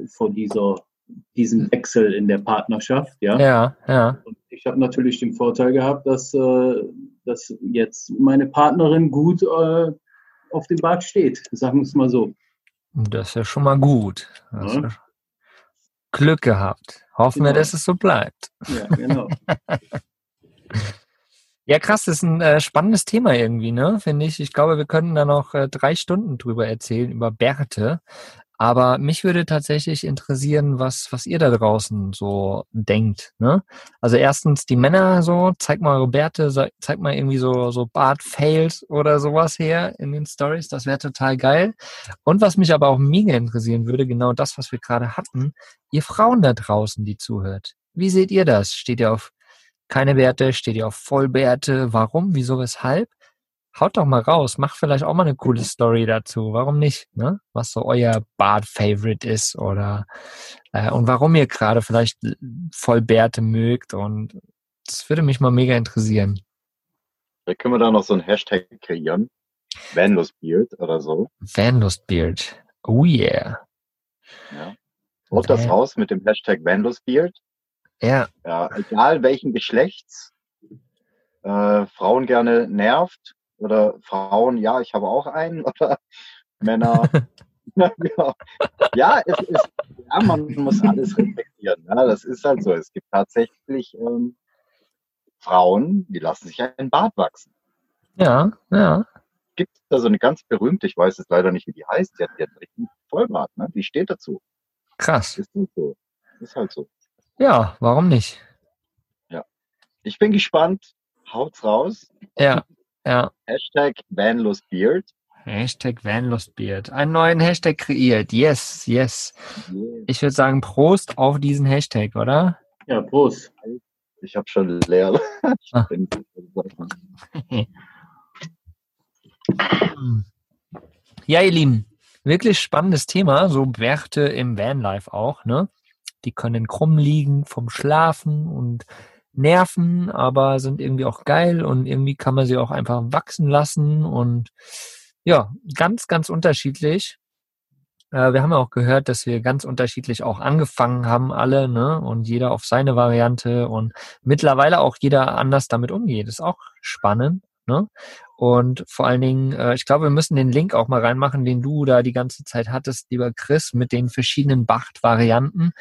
vor dieser, diesem Wechsel in der Partnerschaft, ja. Ja, ja. Und ich habe natürlich den Vorteil gehabt, dass, äh, dass jetzt meine Partnerin gut äh, auf dem Bart steht, sagen wir es mal so. Das ist ja schon mal gut. Das Ja. ja. Glück gehabt. Hoffen wir, Genau. dass es so bleibt. Ja, genau. [LAUGHS] Ja, krass, das ist ein äh, spannendes Thema irgendwie, ne? Finde ich. Ich glaube, wir könnten da noch äh, drei Stunden drüber erzählen, über Bärte. Aber mich würde tatsächlich interessieren, was, was ihr da draußen so denkt, ne? Also erstens die Männer so, zeigt mal eure Bärte, zeigt mal irgendwie so, so Bart-Fails oder sowas her in den Stories. Das wäre total geil. Und was mich aber auch mega interessieren würde, genau das, was wir gerade hatten, ihr Frauen da draußen, die zuhört. Wie seht ihr das? Steht ihr auf keine Bärte, steht ihr auf Vollbärte? Warum? Wieso? Weshalb? Haut doch mal raus, macht vielleicht auch mal eine coole Story dazu. Warum nicht? Ne? Was so euer Bart-Favorite ist oder äh, und warum ihr gerade vielleicht Vollbärte mögt und das würde mich mal mega interessieren. Da können wir da noch so ein Hashtag kreieren. Vanlustbeard oder so. Vanlustbeard. Oh yeah. Ja. Und das raus mit dem Hashtag Vanlustbeard. Ja, Ja, egal welchen Geschlechts. Äh, Frauen gerne nervt. Oder Frauen, ja, ich habe auch einen. [LAUGHS] Oder Männer. [LAUGHS] ja, genau. ja, es ist, ja, man muss alles respektieren. Ja, das ist halt so. Es gibt tatsächlich ähm, Frauen, die lassen sich einen Bart wachsen. ja, ja. gibt da so eine ganz berühmte, ich weiß jetzt leider nicht, wie die heißt, die hat, die hat richtig einen Vollbart, ne? Die steht dazu. Krass. Ist halt so. Ist halt so. Ja, warum nicht? Ich bin gespannt. Haut's raus. Ja, ja. Hashtag Vanlustbeard. Hashtag Vanlustbeard. Einen neuen Hashtag kreiert. Yes, yes. Yeah. Ich würde sagen, Prost auf diesen Hashtag, oder? Ja, Prost. Ich habe schon leer. [LAUGHS] Ah. [LAUGHS] Ja, ihr Lieben, wirklich spannendes Thema, so Werte im Vanlife auch, ne? Die können krumm liegen vom Schlafen und nerven, aber sind irgendwie auch geil und irgendwie kann man sie auch einfach wachsen lassen und ja, ganz, ganz unterschiedlich. Äh, wir haben ja auch gehört, dass wir ganz unterschiedlich auch angefangen haben, alle, ne? Und jeder auf seine Variante und mittlerweile auch jeder anders damit umgeht. Ist auch spannend, ne? Und vor allen Dingen, äh, ich glaube, wir müssen den Link auch mal reinmachen, den du da die ganze Zeit hattest, lieber Chris, mit den verschiedenen Bacht-Varianten.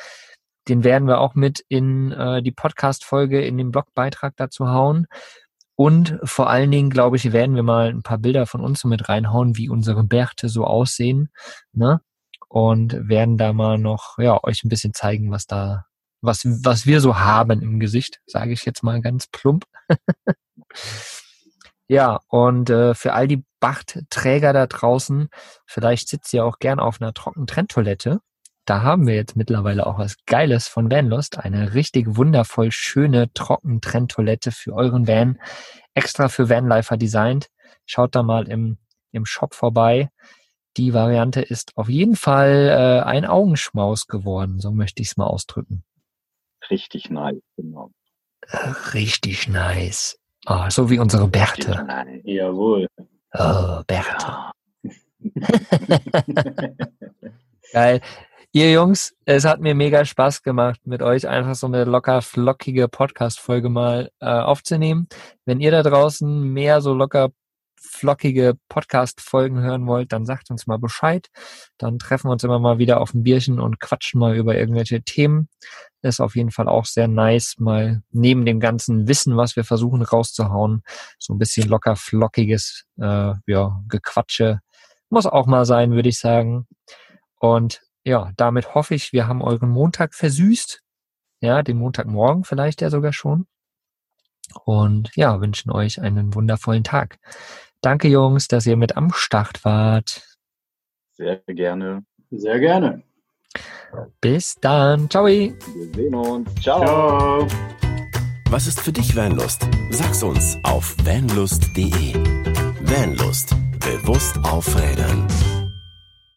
Den werden wir auch mit in äh, die Podcast-Folge, in den Blogbeitrag dazu hauen. Und vor allen Dingen, glaube ich, werden wir mal ein paar Bilder von uns mit reinhauen, wie unsere Bärte so aussehen. Ne? Und werden da mal noch, ja, euch ein bisschen zeigen, was da, was, was wir so haben im Gesicht, sage ich jetzt mal ganz plump. [LAUGHS] Ja, und äh, für all die Bachtträger da draußen, vielleicht sitzt ihr auch gern auf einer Trockentrenntoilette. Da haben wir jetzt mittlerweile auch was Geiles von Vanlust. Eine richtig wundervoll schöne Trockentrenntoilette für euren Van. Extra für Vanlifer designt. Schaut da mal im, im Shop vorbei. Die Variante ist auf jeden Fall äh, ein Augenschmaus geworden. So möchte ich es mal ausdrücken. Richtig nice, genau. Richtig nice. Oh, so wie unsere Bärte. nice. Jawohl. Oh, Bärte. Ja. [LAUGHS] [LAUGHS] Geil. Ihr Jungs, es hat mir mega Spaß gemacht, mit euch einfach so eine locker flockige Podcast-Folge mal äh, aufzunehmen. Wenn ihr da draußen mehr so locker flockige Podcast-Folgen hören wollt, dann sagt uns mal Bescheid. Dann treffen wir uns immer mal wieder auf ein Bierchen und quatschen mal über irgendwelche Themen. Ist auf jeden Fall auch sehr nice, mal neben dem ganzen Wissen, was wir versuchen rauszuhauen, so ein bisschen locker flockiges äh, ja, Gequatsche. Muss auch mal sein, würde ich sagen. Und ja, damit hoffe ich, wir haben euren Montag versüßt. Ja, den Montagmorgen vielleicht ja sogar schon. Und ja, wünschen euch einen wundervollen Tag. Danke, Jungs, dass ihr mit am Start wart. Sehr gerne. Sehr gerne. Bis dann. Ciao. Wir sehen uns. Ciao. Ciao. Was ist für dich Vanlust? Sag's uns auf vanlust.de. Vanlust. Bewusst aufrädern.